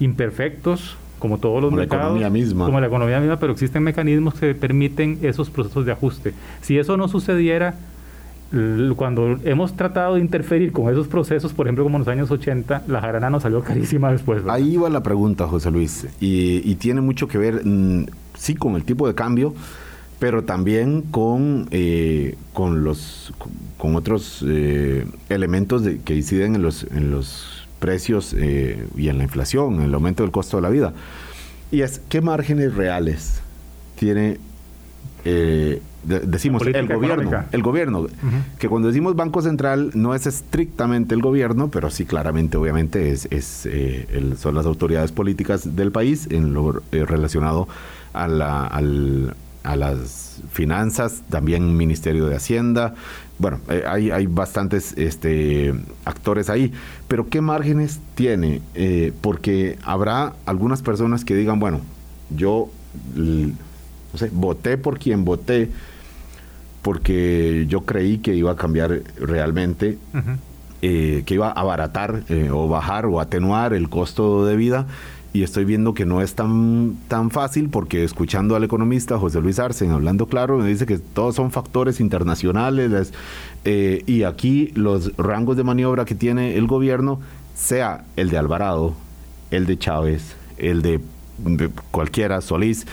imperfectos, como todos los mercados, la economía misma. como la economía misma, pero existen mecanismos que permiten esos procesos de ajuste. Si eso no sucediera, cuando hemos tratado de interferir con esos procesos, por ejemplo, como en los años 80, la jarana nos salió carísima después. Ahí va la pregunta, José Luis, y, tiene mucho que ver, mm, sí, con el tipo de cambio, pero también con, eh, con, los, con otros eh, elementos que inciden en los, precios eh, y en la inflación, en el aumento del costo de la vida. Y es, ¿qué márgenes reales tiene decimos el gobierno, el gobierno, que cuando decimos Banco Central no es estrictamente el gobierno, pero sí claramente, obviamente, es, es eh, son las autoridades políticas del país en lo eh, relacionado a, la, a las finanzas, también Ministerio de Hacienda. Bueno, eh, hay, hay bastantes este, actores ahí, pero ¿qué márgenes tiene? porque habrá algunas personas que digan, bueno, yo no sé, voté por quien voté, porque yo creí que iba a cambiar realmente, eh, que iba a abaratar eh, o bajar o atenuar el costo de vida. Y estoy viendo que no es tan, tan fácil porque escuchando al economista José Luis Arce hablando claro, me dice que todos son factores internacionales eh, y aquí los rangos de maniobra que tiene el gobierno, sea el de Alvarado, el de Chávez, el de, de cualquiera, Solís,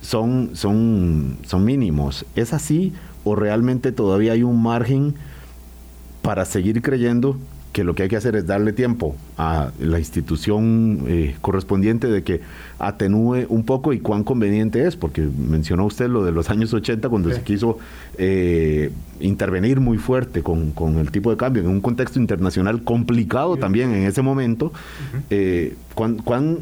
son, son, son mínimos. ¿Es así o realmente todavía hay un margen para seguir creyendo que lo que hay que hacer es darle tiempo a la institución eh, correspondiente de que atenúe un poco y cuán conveniente es, porque mencionó usted lo de los años 80 cuando se quiso eh, intervenir muy fuerte con, el tipo de cambio en un contexto internacional complicado también en ese momento. Eh, ¿Cuán, cuán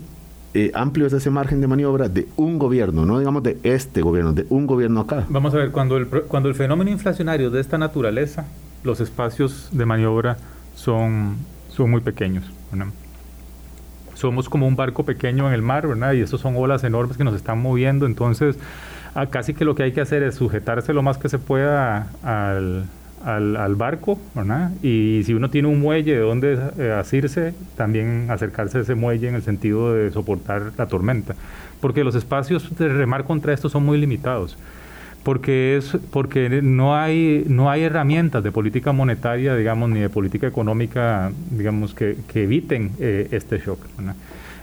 amplio es ese margen de maniobra de un gobierno, no digamos de este gobierno, de un gobierno acá? Vamos a ver, cuando el, cuando el fenómeno inflacionario de esta naturaleza, los espacios de maniobra son, son muy pequeños. Somos como un barco pequeño en el mar, ¿verdad? Y esas son olas enormes que nos están moviendo. Entonces, ah, casi que lo que hay que hacer es sujetarse lo más que se pueda al, al, barco, ¿verdad? Y si uno tiene un muelle de donde eh, asirse, también acercarse a ese muelle en el sentido de soportar la tormenta. Porque los espacios de remar contra esto son muy limitados porque es porque no hay no hay herramientas de política monetaria digamos ni de política económica digamos que, eviten eh, este shock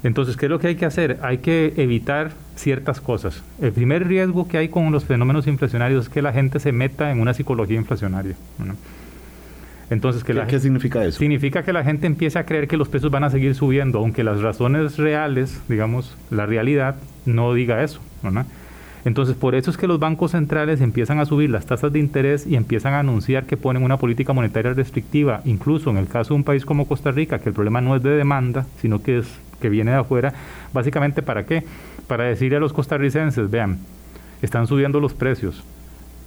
entonces qué es lo que hay que hacer hay que evitar ciertas cosas. El primer riesgo que hay con los fenómenos inflacionarios es que la gente se meta en una psicología inflacionaria entonces ¿Qué, ¿qué significa eso significa que la gente empiece a creer que los precios van a seguir subiendo aunque las razones reales digamos la realidad no diga eso ¿no? Entonces, por eso es que los bancos centrales empiezan a subir las tasas de interés y empiezan a anunciar que ponen una política monetaria restrictiva, incluso en el caso de un país como Costa Rica, que el problema no es de demanda, sino que es que viene de afuera, básicamente para qué? Para decirle a los costarricenses, vean, están subiendo los precios,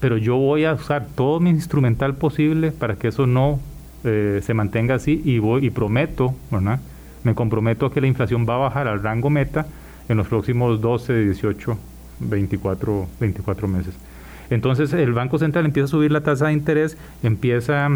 pero yo voy a usar todo mi instrumental posible para que eso no eh, se mantenga así y voy y prometo, ¿verdad? Me comprometo a que la inflación va a bajar al rango meta en los próximos 12, 18 24, 24 meses. Entonces el Banco Central empieza a subir la tasa de interés, empieza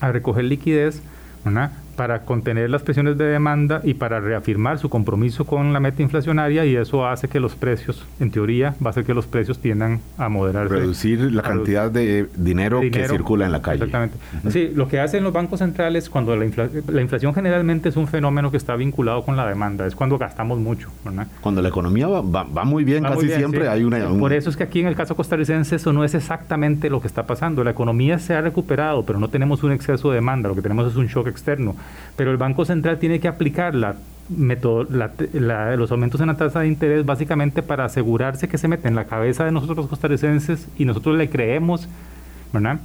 a recoger liquidez, ¿verdad? Para contener las presiones de demanda y para reafirmar su compromiso con la meta inflacionaria y eso hace que los precios, en teoría, va a hacer que los precios tiendan a moderarse. Reducir la cantidad de dinero, que circula en la calle. Exactamente. Sí, lo que hacen los bancos centrales cuando la, la, inflación generalmente es un fenómeno que está vinculado con la demanda, es cuando gastamos mucho. Cuando la economía va, va, muy bien, casi siempre hay una... Por eso es que aquí en el caso costarricense eso no es exactamente lo que está pasando. La economía se ha recuperado, pero no tenemos un exceso de demanda, lo que tenemos es un shock externo pero el Banco Central tiene que aplicar la los aumentos en la tasa de interés básicamente para asegurarse que se mete en la cabeza de nosotros los costarricenses y nosotros le creemos, ¿verdad?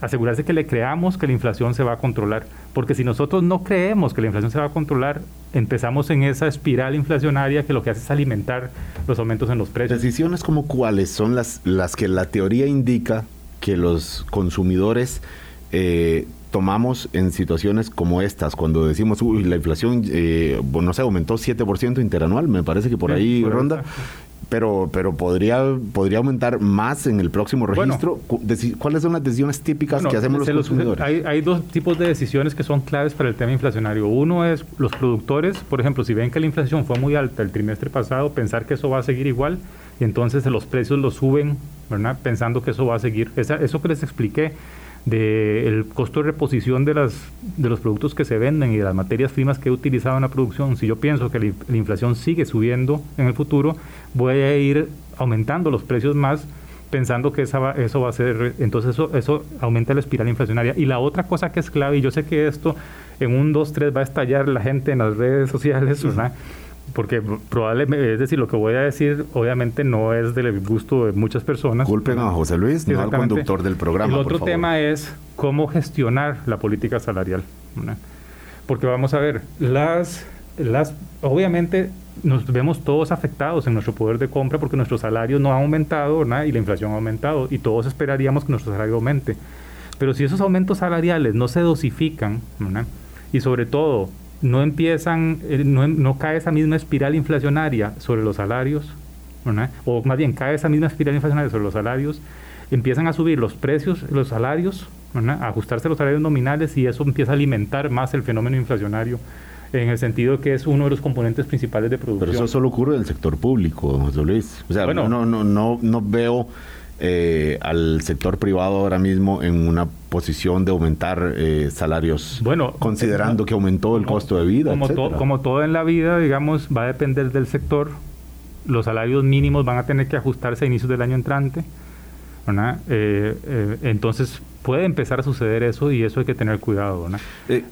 Asegurarse que le creamos que la inflación se va a controlar. Porque si nosotros no creemos que la inflación se va a controlar, empezamos en esa espiral inflacionaria que lo que hace es alimentar los aumentos en los precios. Decisiones como cuáles son las, las que la teoría indica que los consumidores eh, tomamos en situaciones como estas, cuando decimos, uy, la inflación, eh, no sé, aumentó 7% interanual, me parece que por ahí ronda, pero, pero podría, podría aumentar más en el próximo registro. ¿Cuáles son las decisiones típicas que hacemos los consumidores? hay, hay, dos tipos de decisiones que son claves para el tema inflacionario. Uno es los productores, por ejemplo, si ven que la inflación fue muy alta el trimestre pasado, pensar que eso va a seguir igual y entonces los precios los suben, ¿verdad? Pensando que eso va a seguir. eso que les expliqué del costo de reposición de, las, de los productos que se venden y de las materias primas que he utilizado en la producción, si yo pienso que la, inflación sigue subiendo en el futuro, voy a ir aumentando los precios más pensando que esa eso va a ser, entonces eso, eso aumenta la espiral inflacionaria. Y la otra cosa que es clave, y yo sé que esto en un 2, 3 va a estallar la gente en las redes sociales, ¿verdad? Porque probablemente, es decir, lo que voy a decir obviamente no es del gusto de muchas personas. Culpen a José Luis, no al conductor del programa. El otro tema es cómo gestionar la política salarial. Porque vamos a ver, las, las, obviamente nos vemos todos afectados en nuestro poder de compra porque nuestro salario no ha aumentado y la inflación ha aumentado y todos esperaríamos que nuestro salario aumente. Pero si esos aumentos salariales no se dosifican y sobre todo no empiezan, eh, no, no, cae esa misma espiral inflacionaria sobre los salarios, o más bien cae esa misma espiral inflacionaria sobre los salarios, empiezan a subir los precios, los salarios, a ajustarse los salarios nominales y eso empieza a alimentar más el fenómeno inflacionario en el sentido que es uno de los componentes principales de producción. Pero eso solo ocurre en el sector público, José Luis. O sea, no, no, no, no veo eh, al sector privado ahora mismo en una posición de aumentar eh, salarios, bueno, considerando que aumentó el costo de vida. Como, como todo en la vida, digamos, va a depender del sector. Los salarios mínimos van a tener que ajustarse a inicios del año entrante. Eh, entonces puede empezar a suceder eso y eso hay que tener cuidado.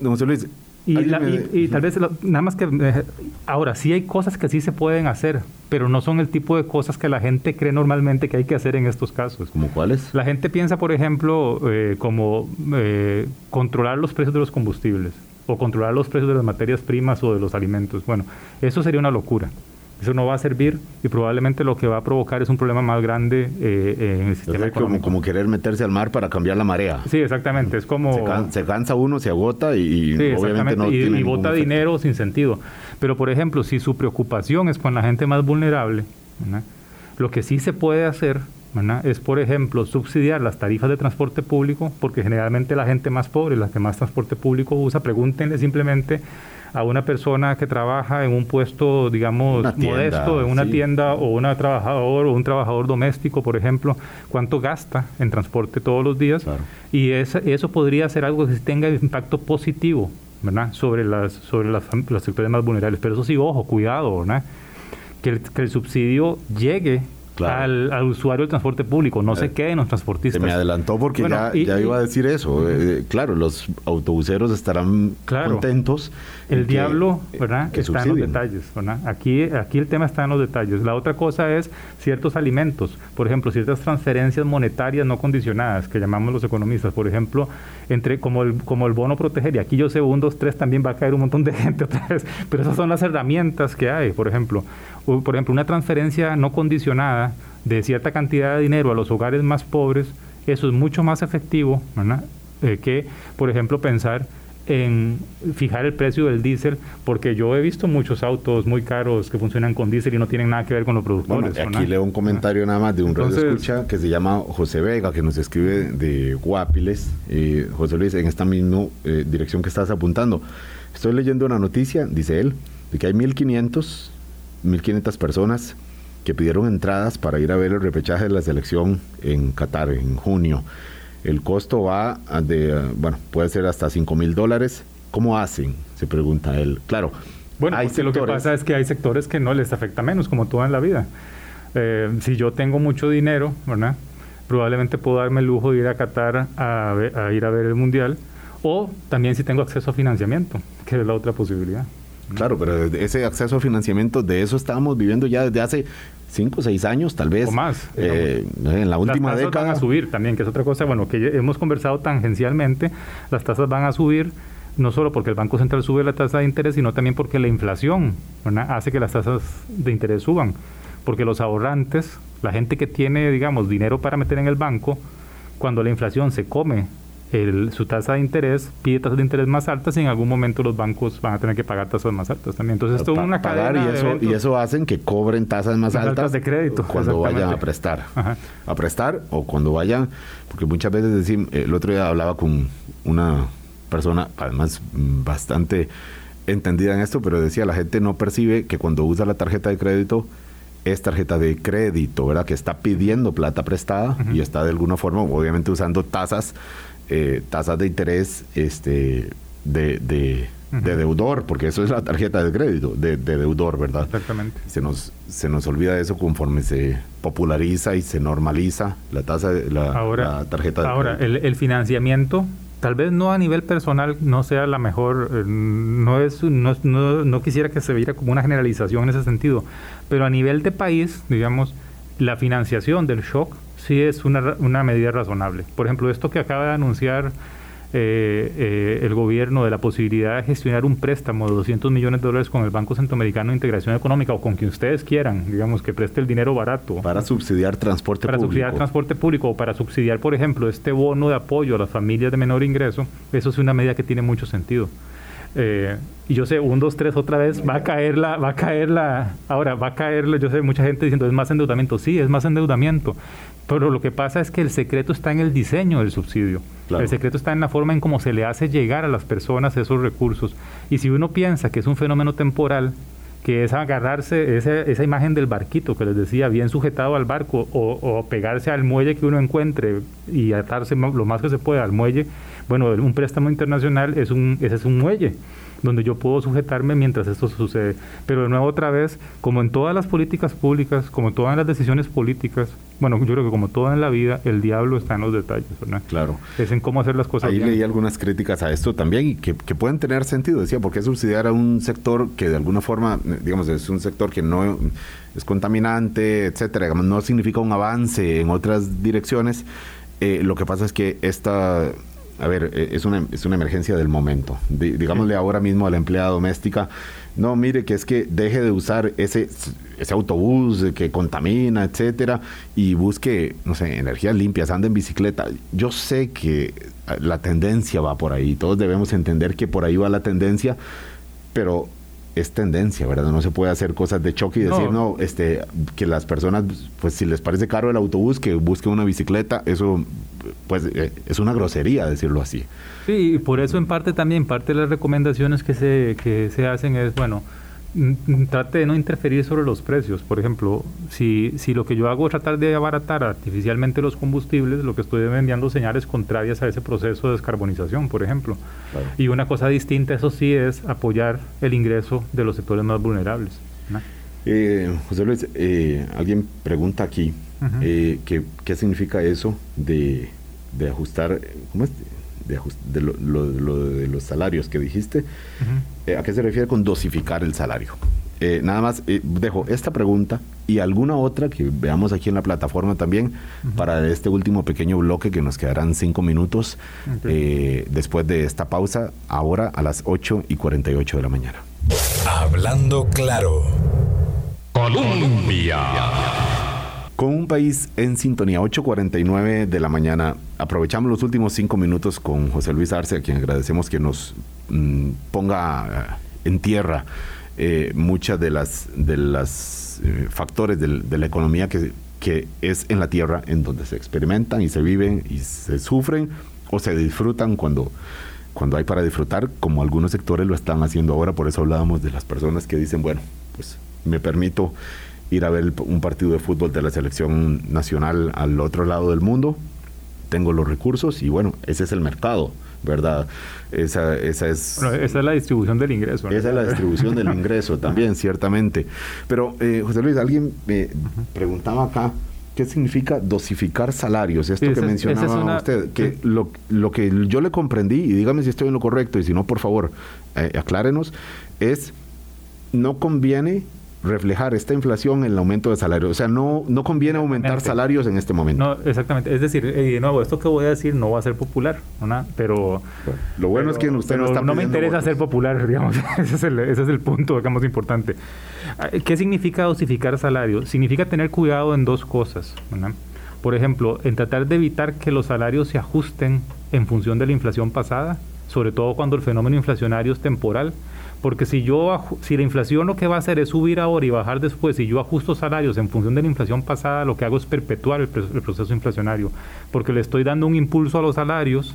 don José Luis, y, tal vez, nada más que, eh, ahora, sí hay cosas que sí se pueden hacer, pero no son el tipo de cosas que la gente cree normalmente que hay que hacer en estos casos. ¿Como cuáles? La gente piensa, por ejemplo, eh, como eh, controlar los precios de los combustibles o controlar los precios de las materias primas o de los alimentos. Bueno, eso sería una locura. Eso no va a servir y probablemente lo que va a provocar es un problema más grande eh, en el sistema Como, como, querer meterse al mar para cambiar la marea. Sí, exactamente. Es como... Se, cansa uno, se agota y, obviamente no y, y bota dinero sin sentido. Pero, por ejemplo, si su preocupación es con la gente más vulnerable, lo que sí se puede hacer es, por ejemplo, subsidiar las tarifas de transporte público, porque generalmente la gente más pobre, la que más transporte público usa, pregúntenle simplemente a una persona que trabaja en un puesto, digamos, modesto, en una tienda o una trabajador o un trabajador doméstico, por ejemplo, cuánto gasta en transporte todos los días. Y eso podría ser algo que tenga impacto positivo, ¿verdad? Sobre las sobre las, los sectores más vulnerables. Pero eso sí, ojo, cuidado, ¿verdad? Que que el subsidio llegue al, usuario del transporte público, no se eh, queden los transportistas. Se me adelantó porque ya, ya iba a decir eso. Eh, eh, claro, los autobuseros estarán contentos. El diablo, ¿verdad? está en los detalles, ¿verdad? Aquí, aquí el tema está en los detalles. La otra cosa es ciertos alimentos, por ejemplo, ciertas transferencias monetarias no condicionadas, que llamamos los economistas, por ejemplo, entre como el, como el bono proteger, y aquí yo sé, un, dos, tres, también va a caer un montón de gente otra vez, pero esas son las herramientas que hay, por ejemplo, por ejemplo, una transferencia no condicionada de cierta cantidad de dinero a los hogares más pobres, eso es mucho más efectivo eh, que, por ejemplo, pensar en fijar el precio del diésel, porque yo he visto muchos autos muy caros que funcionan con diésel y no tienen nada que ver con los productores. aquí leo un comentario nada más de un radio escucha que se llama José Vega, que nos escribe de Guapiles. Eh, José Luis, en esta misma eh, dirección que estás apuntando. Estoy leyendo una noticia, dice él, de que hay 1.500 1.500 personas que pidieron entradas para ir a ver el repechaje de la selección en Qatar en junio. El costo va de, bueno, puede ser hasta 5 mil dólares. ¿Cómo hacen? Se pregunta él. Claro. Bueno, hay lo que pasa es que hay sectores que no les afecta menos, como todo en la vida. Eh, si yo tengo mucho dinero, ¿verdad? Probablemente puedo darme el lujo de ir a Qatar a, a ir a ver el Mundial. O también si tengo acceso a financiamiento, que es la otra posibilidad. Claro, pero ese acceso a financiamiento, de eso estábamos viviendo ya desde hace cinco o seis años, tal vez. O más. Eh, en la última las tasas van a subir también, que es otra cosa, bueno, que hemos conversado tangencialmente, las tasas van a subir no solo porque el Banco Central sube la tasa de interés, sino también porque la inflación hace que las tasas de interés suban. Porque los ahorrantes, la gente que tiene, digamos, dinero para meter en el banco, cuando la inflación se come su tasa de interés pide tasas de interés más altas y en algún momento los bancos van a tener que pagar tasas más altas también. Entonces, esto es una cadena y eso, y eso hacen que cobren tasas más, altas, de crédito cuando vayan a prestar. A prestar o cuando vayan, porque muchas veces decimos, el otro día hablaba con una persona, además bastante entendida en esto, pero decía, la gente no percibe que cuando usa la tarjeta de crédito, es tarjeta de crédito, ¿verdad? Que está pidiendo plata prestada y está de alguna forma, obviamente, usando tasas eh, tasas de interés este, de, de, deudor, porque eso es la tarjeta de crédito, de, deudor, ¿verdad? Exactamente. Se nos, se nos olvida eso conforme se populariza y se normaliza la tasa de la, ahora, tarjeta de ahora, El, el financiamiento tal vez no a nivel personal no sea la mejor, eh, no, es, no, no, no, quisiera que se viera como una generalización en ese sentido, pero a nivel de país, digamos, la financiación del shock sí es una, una medida razonable. Por ejemplo, esto que acaba de anunciar eh, eh, el gobierno de la posibilidad de gestionar un préstamo de 200 millones de dólares con el Banco Centroamericano de Integración Económica o con quien ustedes quieran, digamos, que preste el dinero barato. Para subsidiar transporte para público. Para subsidiar transporte público o para subsidiar, por ejemplo, este bono de apoyo a las familias de menor ingreso, eso es una medida que tiene mucho sentido. Eh, y yo sé, un, dos, tres, otra vez, va a caer la, va a caer la, ahora va a caer, yo sé, mucha gente diciendo, es más endeudamiento. Sí, es más endeudamiento. Pero lo que pasa es que el secreto está en el diseño del subsidio. El secreto está en la forma en cómo se le hace llegar a las personas esos recursos. Y si uno piensa que es un fenómeno temporal, que es agarrarse esa, esa imagen del barquito que les decía, bien sujetado al barco, o, pegarse al muelle que uno encuentre y atarse lo más que se pueda al muelle, bueno, un préstamo internacional es un, ese es un muelle donde yo puedo sujetarme mientras esto sucede. Pero de nuevo otra vez, como en todas las políticas públicas, como en todas las decisiones políticas, bueno, yo creo que como todo en la vida, el diablo está en los detalles, ¿verdad? Claro. Es en cómo hacer las cosas. Ahí leí algunas críticas a esto también y que, que pueden tener sentido. Decía, ¿por qué subsidiar a un sector que de alguna forma, digamos, es un sector que no es contaminante, etcétera, digamos, no significa un avance en otras direcciones? Eh, lo que pasa es que esta a ver, eh, es una, es una emergencia del momento. digámosle ahora mismo a la empleada doméstica, no, mire que es que deje de usar ese, ese autobús que contamina, etcétera, y busque, no sé, energías limpias, ande en bicicleta. Yo sé que eh, la tendencia va por ahí, todos debemos entender que por ahí va la tendencia, pero es tendencia, ¿verdad? No se puede hacer cosas de choque y decir, no, este, que las personas, pues si les parece caro el autobús, que busquen una bicicleta, eso pues eh, es una grosería decirlo así. Sí, y por eso en parte también, parte de las recomendaciones que se, que se hacen es, bueno, trate de no interferir sobre los precios. Por ejemplo, si, si lo que yo hago es tratar de abaratar artificialmente los combustibles, lo que estoy enviando señales contrarias a ese proceso de descarbonización, por ejemplo. Y una cosa distinta, eso sí, es apoyar el ingreso de los sectores más vulnerables. Eh, José Luis, eh, alguien pregunta aquí eh, qué significa eso de, de ajustar, ¿cómo es? De, lo, de los salarios que dijiste. Eh, ¿A qué se refiere con dosificar el salario? Eh, nada más eh, dejo esta pregunta y alguna otra que veamos aquí en la plataforma también para este último pequeño bloque que nos quedarán cinco minutos después de esta pausa, ahora a las 8 y 48 de la mañana. Hablando claro. Colombia con un país en sintonía, 8.49 de la mañana. Aprovechamos los últimos cinco minutos con José Luis Arce, a quien agradecemos que nos mm, ponga eh, en tierra eh, muchas de las, de las eh, factores de, la economía que, que es en la tierra, en donde se experimentan y se viven y se sufren o se disfrutan cuando cuando hay para disfrutar, como algunos sectores lo están haciendo ahora, por eso hablábamos de las personas que dicen, bueno, pues me permito ir a ver un partido de fútbol de la selección nacional al otro lado del mundo. Tengo los recursos y bueno, ese es el mercado, ¿verdad? Esa, esa es... esa es la distribución del ingreso. Esa es la distribución del ingreso también, ciertamente. Pero, eh, José Luis, alguien me preguntaba acá, ¿qué significa dosificar salarios? Esto que mencionaba usted, que lo, lo, que yo le comprendí, y dígame si estoy en lo correcto, y si no, por favor, eh, aclárenos, es no conviene reflejar esta inflación en el aumento de salarios. O sea, no, no conviene aumentar salarios en este momento. No, exactamente. Es decir, eh, de nuevo, esto que voy a decir no va a ser popular, ¿no? pero... Lo bueno es que usted no está No me interesa ser popular, digamos. ese, es el, ese es el punto, digamos, importante. ¿Qué significa dosificar salarios? Significa tener cuidado en dos cosas, Por ejemplo, en tratar de evitar que los salarios se ajusten en función de la inflación pasada, sobre todo cuando el fenómeno inflacionario es temporal porque si yo si la inflación lo que va a hacer es subir ahora y bajar después, y yo ajusto salarios en función de la inflación pasada, lo que hago es perpetuar el, proceso inflacionario, porque le estoy dando un impulso a los salarios,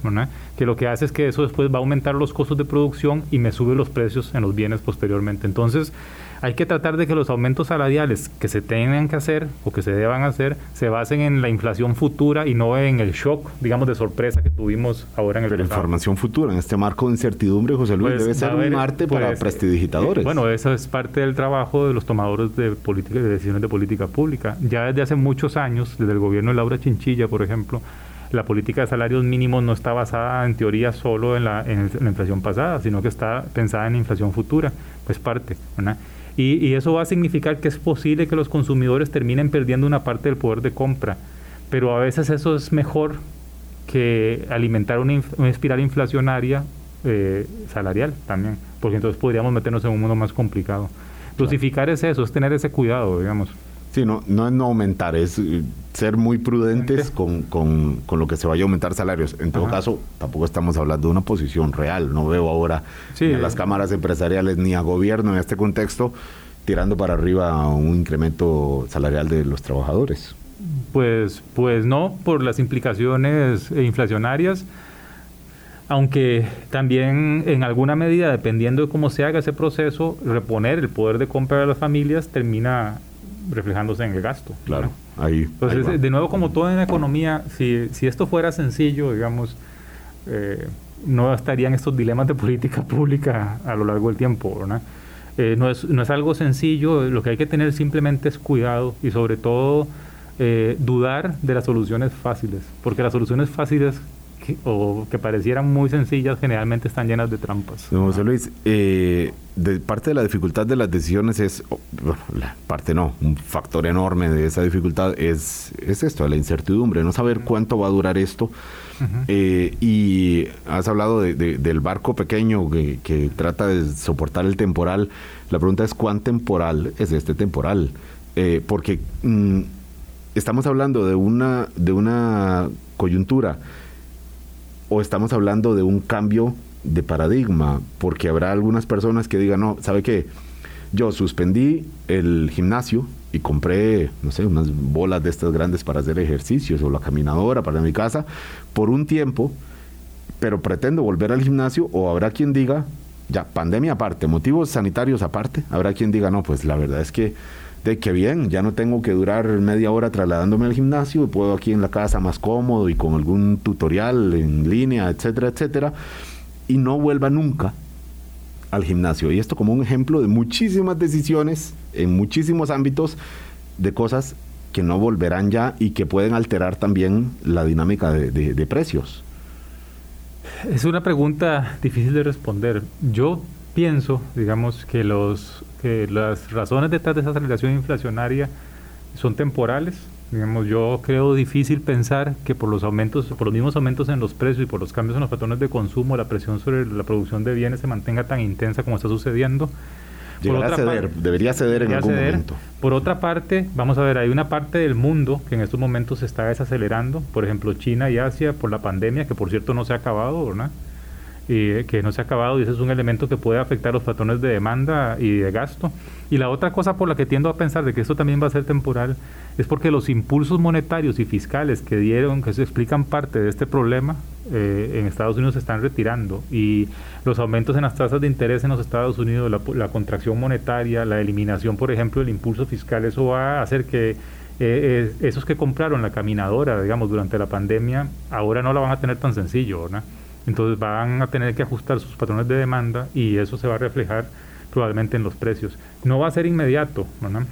que lo que hace es que eso después va a aumentar los costos de producción y me sube los precios en los bienes posteriormente. Entonces, hay que tratar de que los aumentos salariales que se tengan que hacer o que se deban hacer se basen en la inflación futura y no en el shock, digamos, de sorpresa que tuvimos ahora en el Pero información futura, en este marco de incertidumbre, José Luis, pues, debe ser un arte para pues, prestidigitadores. bueno, eso es parte del trabajo de los tomadores de política de decisiones de política pública. Ya desde hace muchos años, desde el gobierno de Laura Chinchilla, por ejemplo, la política de salarios mínimos no está basada en teoría solo en la, en la inflación pasada, sino que está pensada en inflación futura, pues parte, ¿verdad? Y, eso va a significar que es posible que los consumidores terminen perdiendo una parte del poder de compra, pero a veces eso es mejor que alimentar una, espiral inflacionaria eh, salarial también, porque entonces podríamos meternos en un mundo más complicado. Dosificar es eso, es tener ese cuidado, digamos. Sí, no, no es no aumentar, es eh, ser muy prudentes con, con, con, lo que se vaya a aumentar salarios. En todo caso, tampoco estamos hablando de una posición real. No veo ahora ni a las cámaras empresariales ni a gobierno en este contexto tirando para arriba un incremento salarial de los trabajadores. Pues, pues no, por las implicaciones inflacionarias aunque también en alguna medida, dependiendo de cómo se haga ese proceso, reponer el poder de compra de las familias termina reflejándose en el gasto. Claro, ahí. Entonces, de nuevo, como todo en la economía, si, si esto fuera sencillo, digamos, eh, no estarían estos dilemas de política pública a lo largo del tiempo, ¿verdad? Eh, no, es, no es algo sencillo, lo que hay que tener simplemente es cuidado y sobre todo eh, dudar de las soluciones fáciles, porque las soluciones fáciles o que parecieran muy sencillas generalmente están llenas de trampas. José Luis, eh, de parte de la dificultad de las decisiones es, la parte no, un factor enorme de esa dificultad es, es esto, la incertidumbre, no saber cuánto va a durar esto. Eh, y has hablado del barco pequeño que, trata de soportar el temporal. La pregunta es cuán temporal es este temporal, eh, porque mm, estamos hablando de una de una coyuntura o estamos hablando de un cambio de paradigma, porque habrá algunas personas que digan, no, ¿sabe qué? Yo suspendí el gimnasio y compré, no sé, unas bolas de estas grandes para hacer ejercicios o la caminadora para mi casa por un tiempo, pero pretendo volver al gimnasio o habrá quien diga, ya, pandemia aparte, motivos sanitarios aparte, habrá quien diga, no, pues la verdad es que de que bien, ya no tengo que durar media hora trasladándome al gimnasio, puedo aquí en la casa más cómodo y con algún tutorial en línea, etcétera, etcétera, y no vuelva nunca al gimnasio. Y esto como un ejemplo de muchísimas decisiones en muchísimos ámbitos de cosas que no volverán ya y que pueden alterar también la dinámica de, de precios. Es una pregunta difícil de responder. Yo pienso, digamos, que los que las razones detrás de esa aceleración inflacionaria son temporales. Digamos, yo creo difícil pensar que por los aumentos, por los mismos aumentos en los precios y por los cambios en los patrones de consumo, la presión sobre la producción de bienes se mantenga tan intensa como está sucediendo. Llegará a ceder, debería ceder en algún momento. Por otra parte, vamos a ver, hay una parte del mundo que en estos momentos se está desacelerando, por ejemplo China y Asia por la pandemia, que por cierto no se ha acabado, ¿verdad? Que no se ha acabado y ese es un elemento que puede afectar los patrones de demanda y de gasto. Y la otra cosa por la que tiendo a pensar de que esto también va a ser temporal es porque los impulsos monetarios y fiscales que dieron, que se explican parte de este problema, eh, en Estados Unidos se están retirando y los aumentos en las tasas de interés en los Estados Unidos, la, contracción monetaria, la eliminación, por ejemplo, del impulso fiscal, eso va a hacer que eh, eh, esos que compraron la caminadora, digamos, durante la pandemia, ahora no la van a tener tan sencillo, ¿verdad? Entonces van a tener que ajustar sus patrones de demanda y eso se va a reflejar probablemente en los precios. No va a ser inmediato, ¿verdad?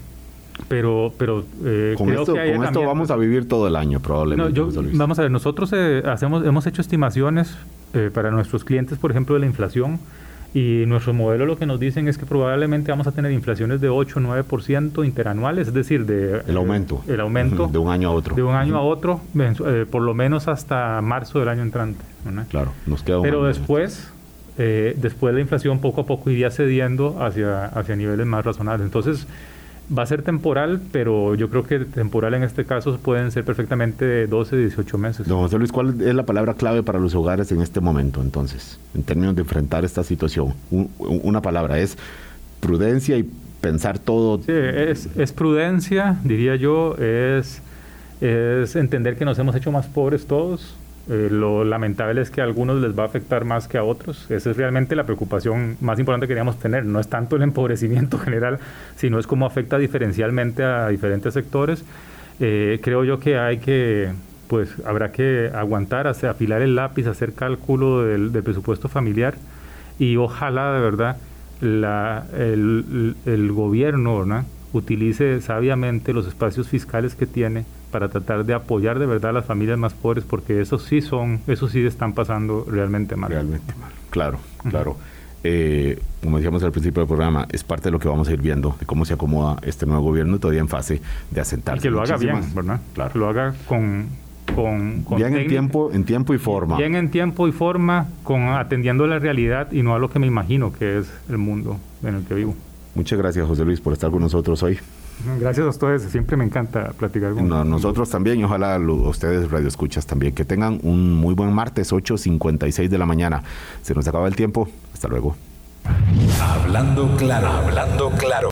Pero, pero eh, con esto, con esto vamos a vivir todo el año probablemente. vamos a ver, nosotros eh, hacemos, hemos hecho estimaciones eh, para nuestros clientes, por ejemplo, de la inflación y nuestro modelo lo que nos dicen es que probablemente vamos a tener inflaciones de 8 o 9% interanuales, es decir, de el aumento. El aumento de un año a otro. De un año a otro, eh, por lo menos hasta marzo del año entrante. Claro, nos queda un Pero después, eh, después la inflación poco a poco iría cediendo hacia, hacia niveles más razonables. Entonces, va a ser temporal, pero yo creo que temporal en este caso pueden ser perfectamente de 12, 18 meses. Don José Luis, ¿cuál es la palabra clave para los hogares en este momento entonces, en términos de enfrentar esta situación? una palabra es prudencia y pensar todo. Sí, es, es prudencia, diría yo, es, es entender que nos hemos hecho más pobres todos, eh, lo lamentable es que a algunos les va a afectar más que a otros. Esa es realmente la preocupación más importante que queríamos tener. No es tanto el empobrecimiento general, sino es cómo afecta diferencialmente a diferentes sectores. Eh, creo yo que hay que, pues habrá que aguantar, hacer, afilar el lápiz, hacer cálculo del, presupuesto familiar y ojalá de verdad la, el, el gobierno utilice sabiamente los espacios fiscales que tiene para tratar de apoyar de verdad a las familias más pobres, porque esos sí son, esos sí están pasando realmente mal. Realmente mal, claro, claro. Eh, como decíamos al principio del programa, es parte de lo que vamos a ir viendo, de cómo se acomoda este nuevo gobierno todavía en fase de asentarse. Y que lo haga bien, ¿verdad? Claro. Que lo haga con... con, bien en tiempo, en tiempo y forma. Bien en tiempo y forma, con atendiendo a la realidad y no a lo que me imagino que es el mundo en el que vivo. Muchas gracias, José Luis, por estar con nosotros hoy. Gracias a ustedes, siempre me encanta platicar con no, Nosotros también y ojalá ustedes radio escuchas también. Que tengan un muy buen martes, 8.56 de la mañana. Se nos acaba el tiempo. Hasta luego. Hablando claro, hablando claro.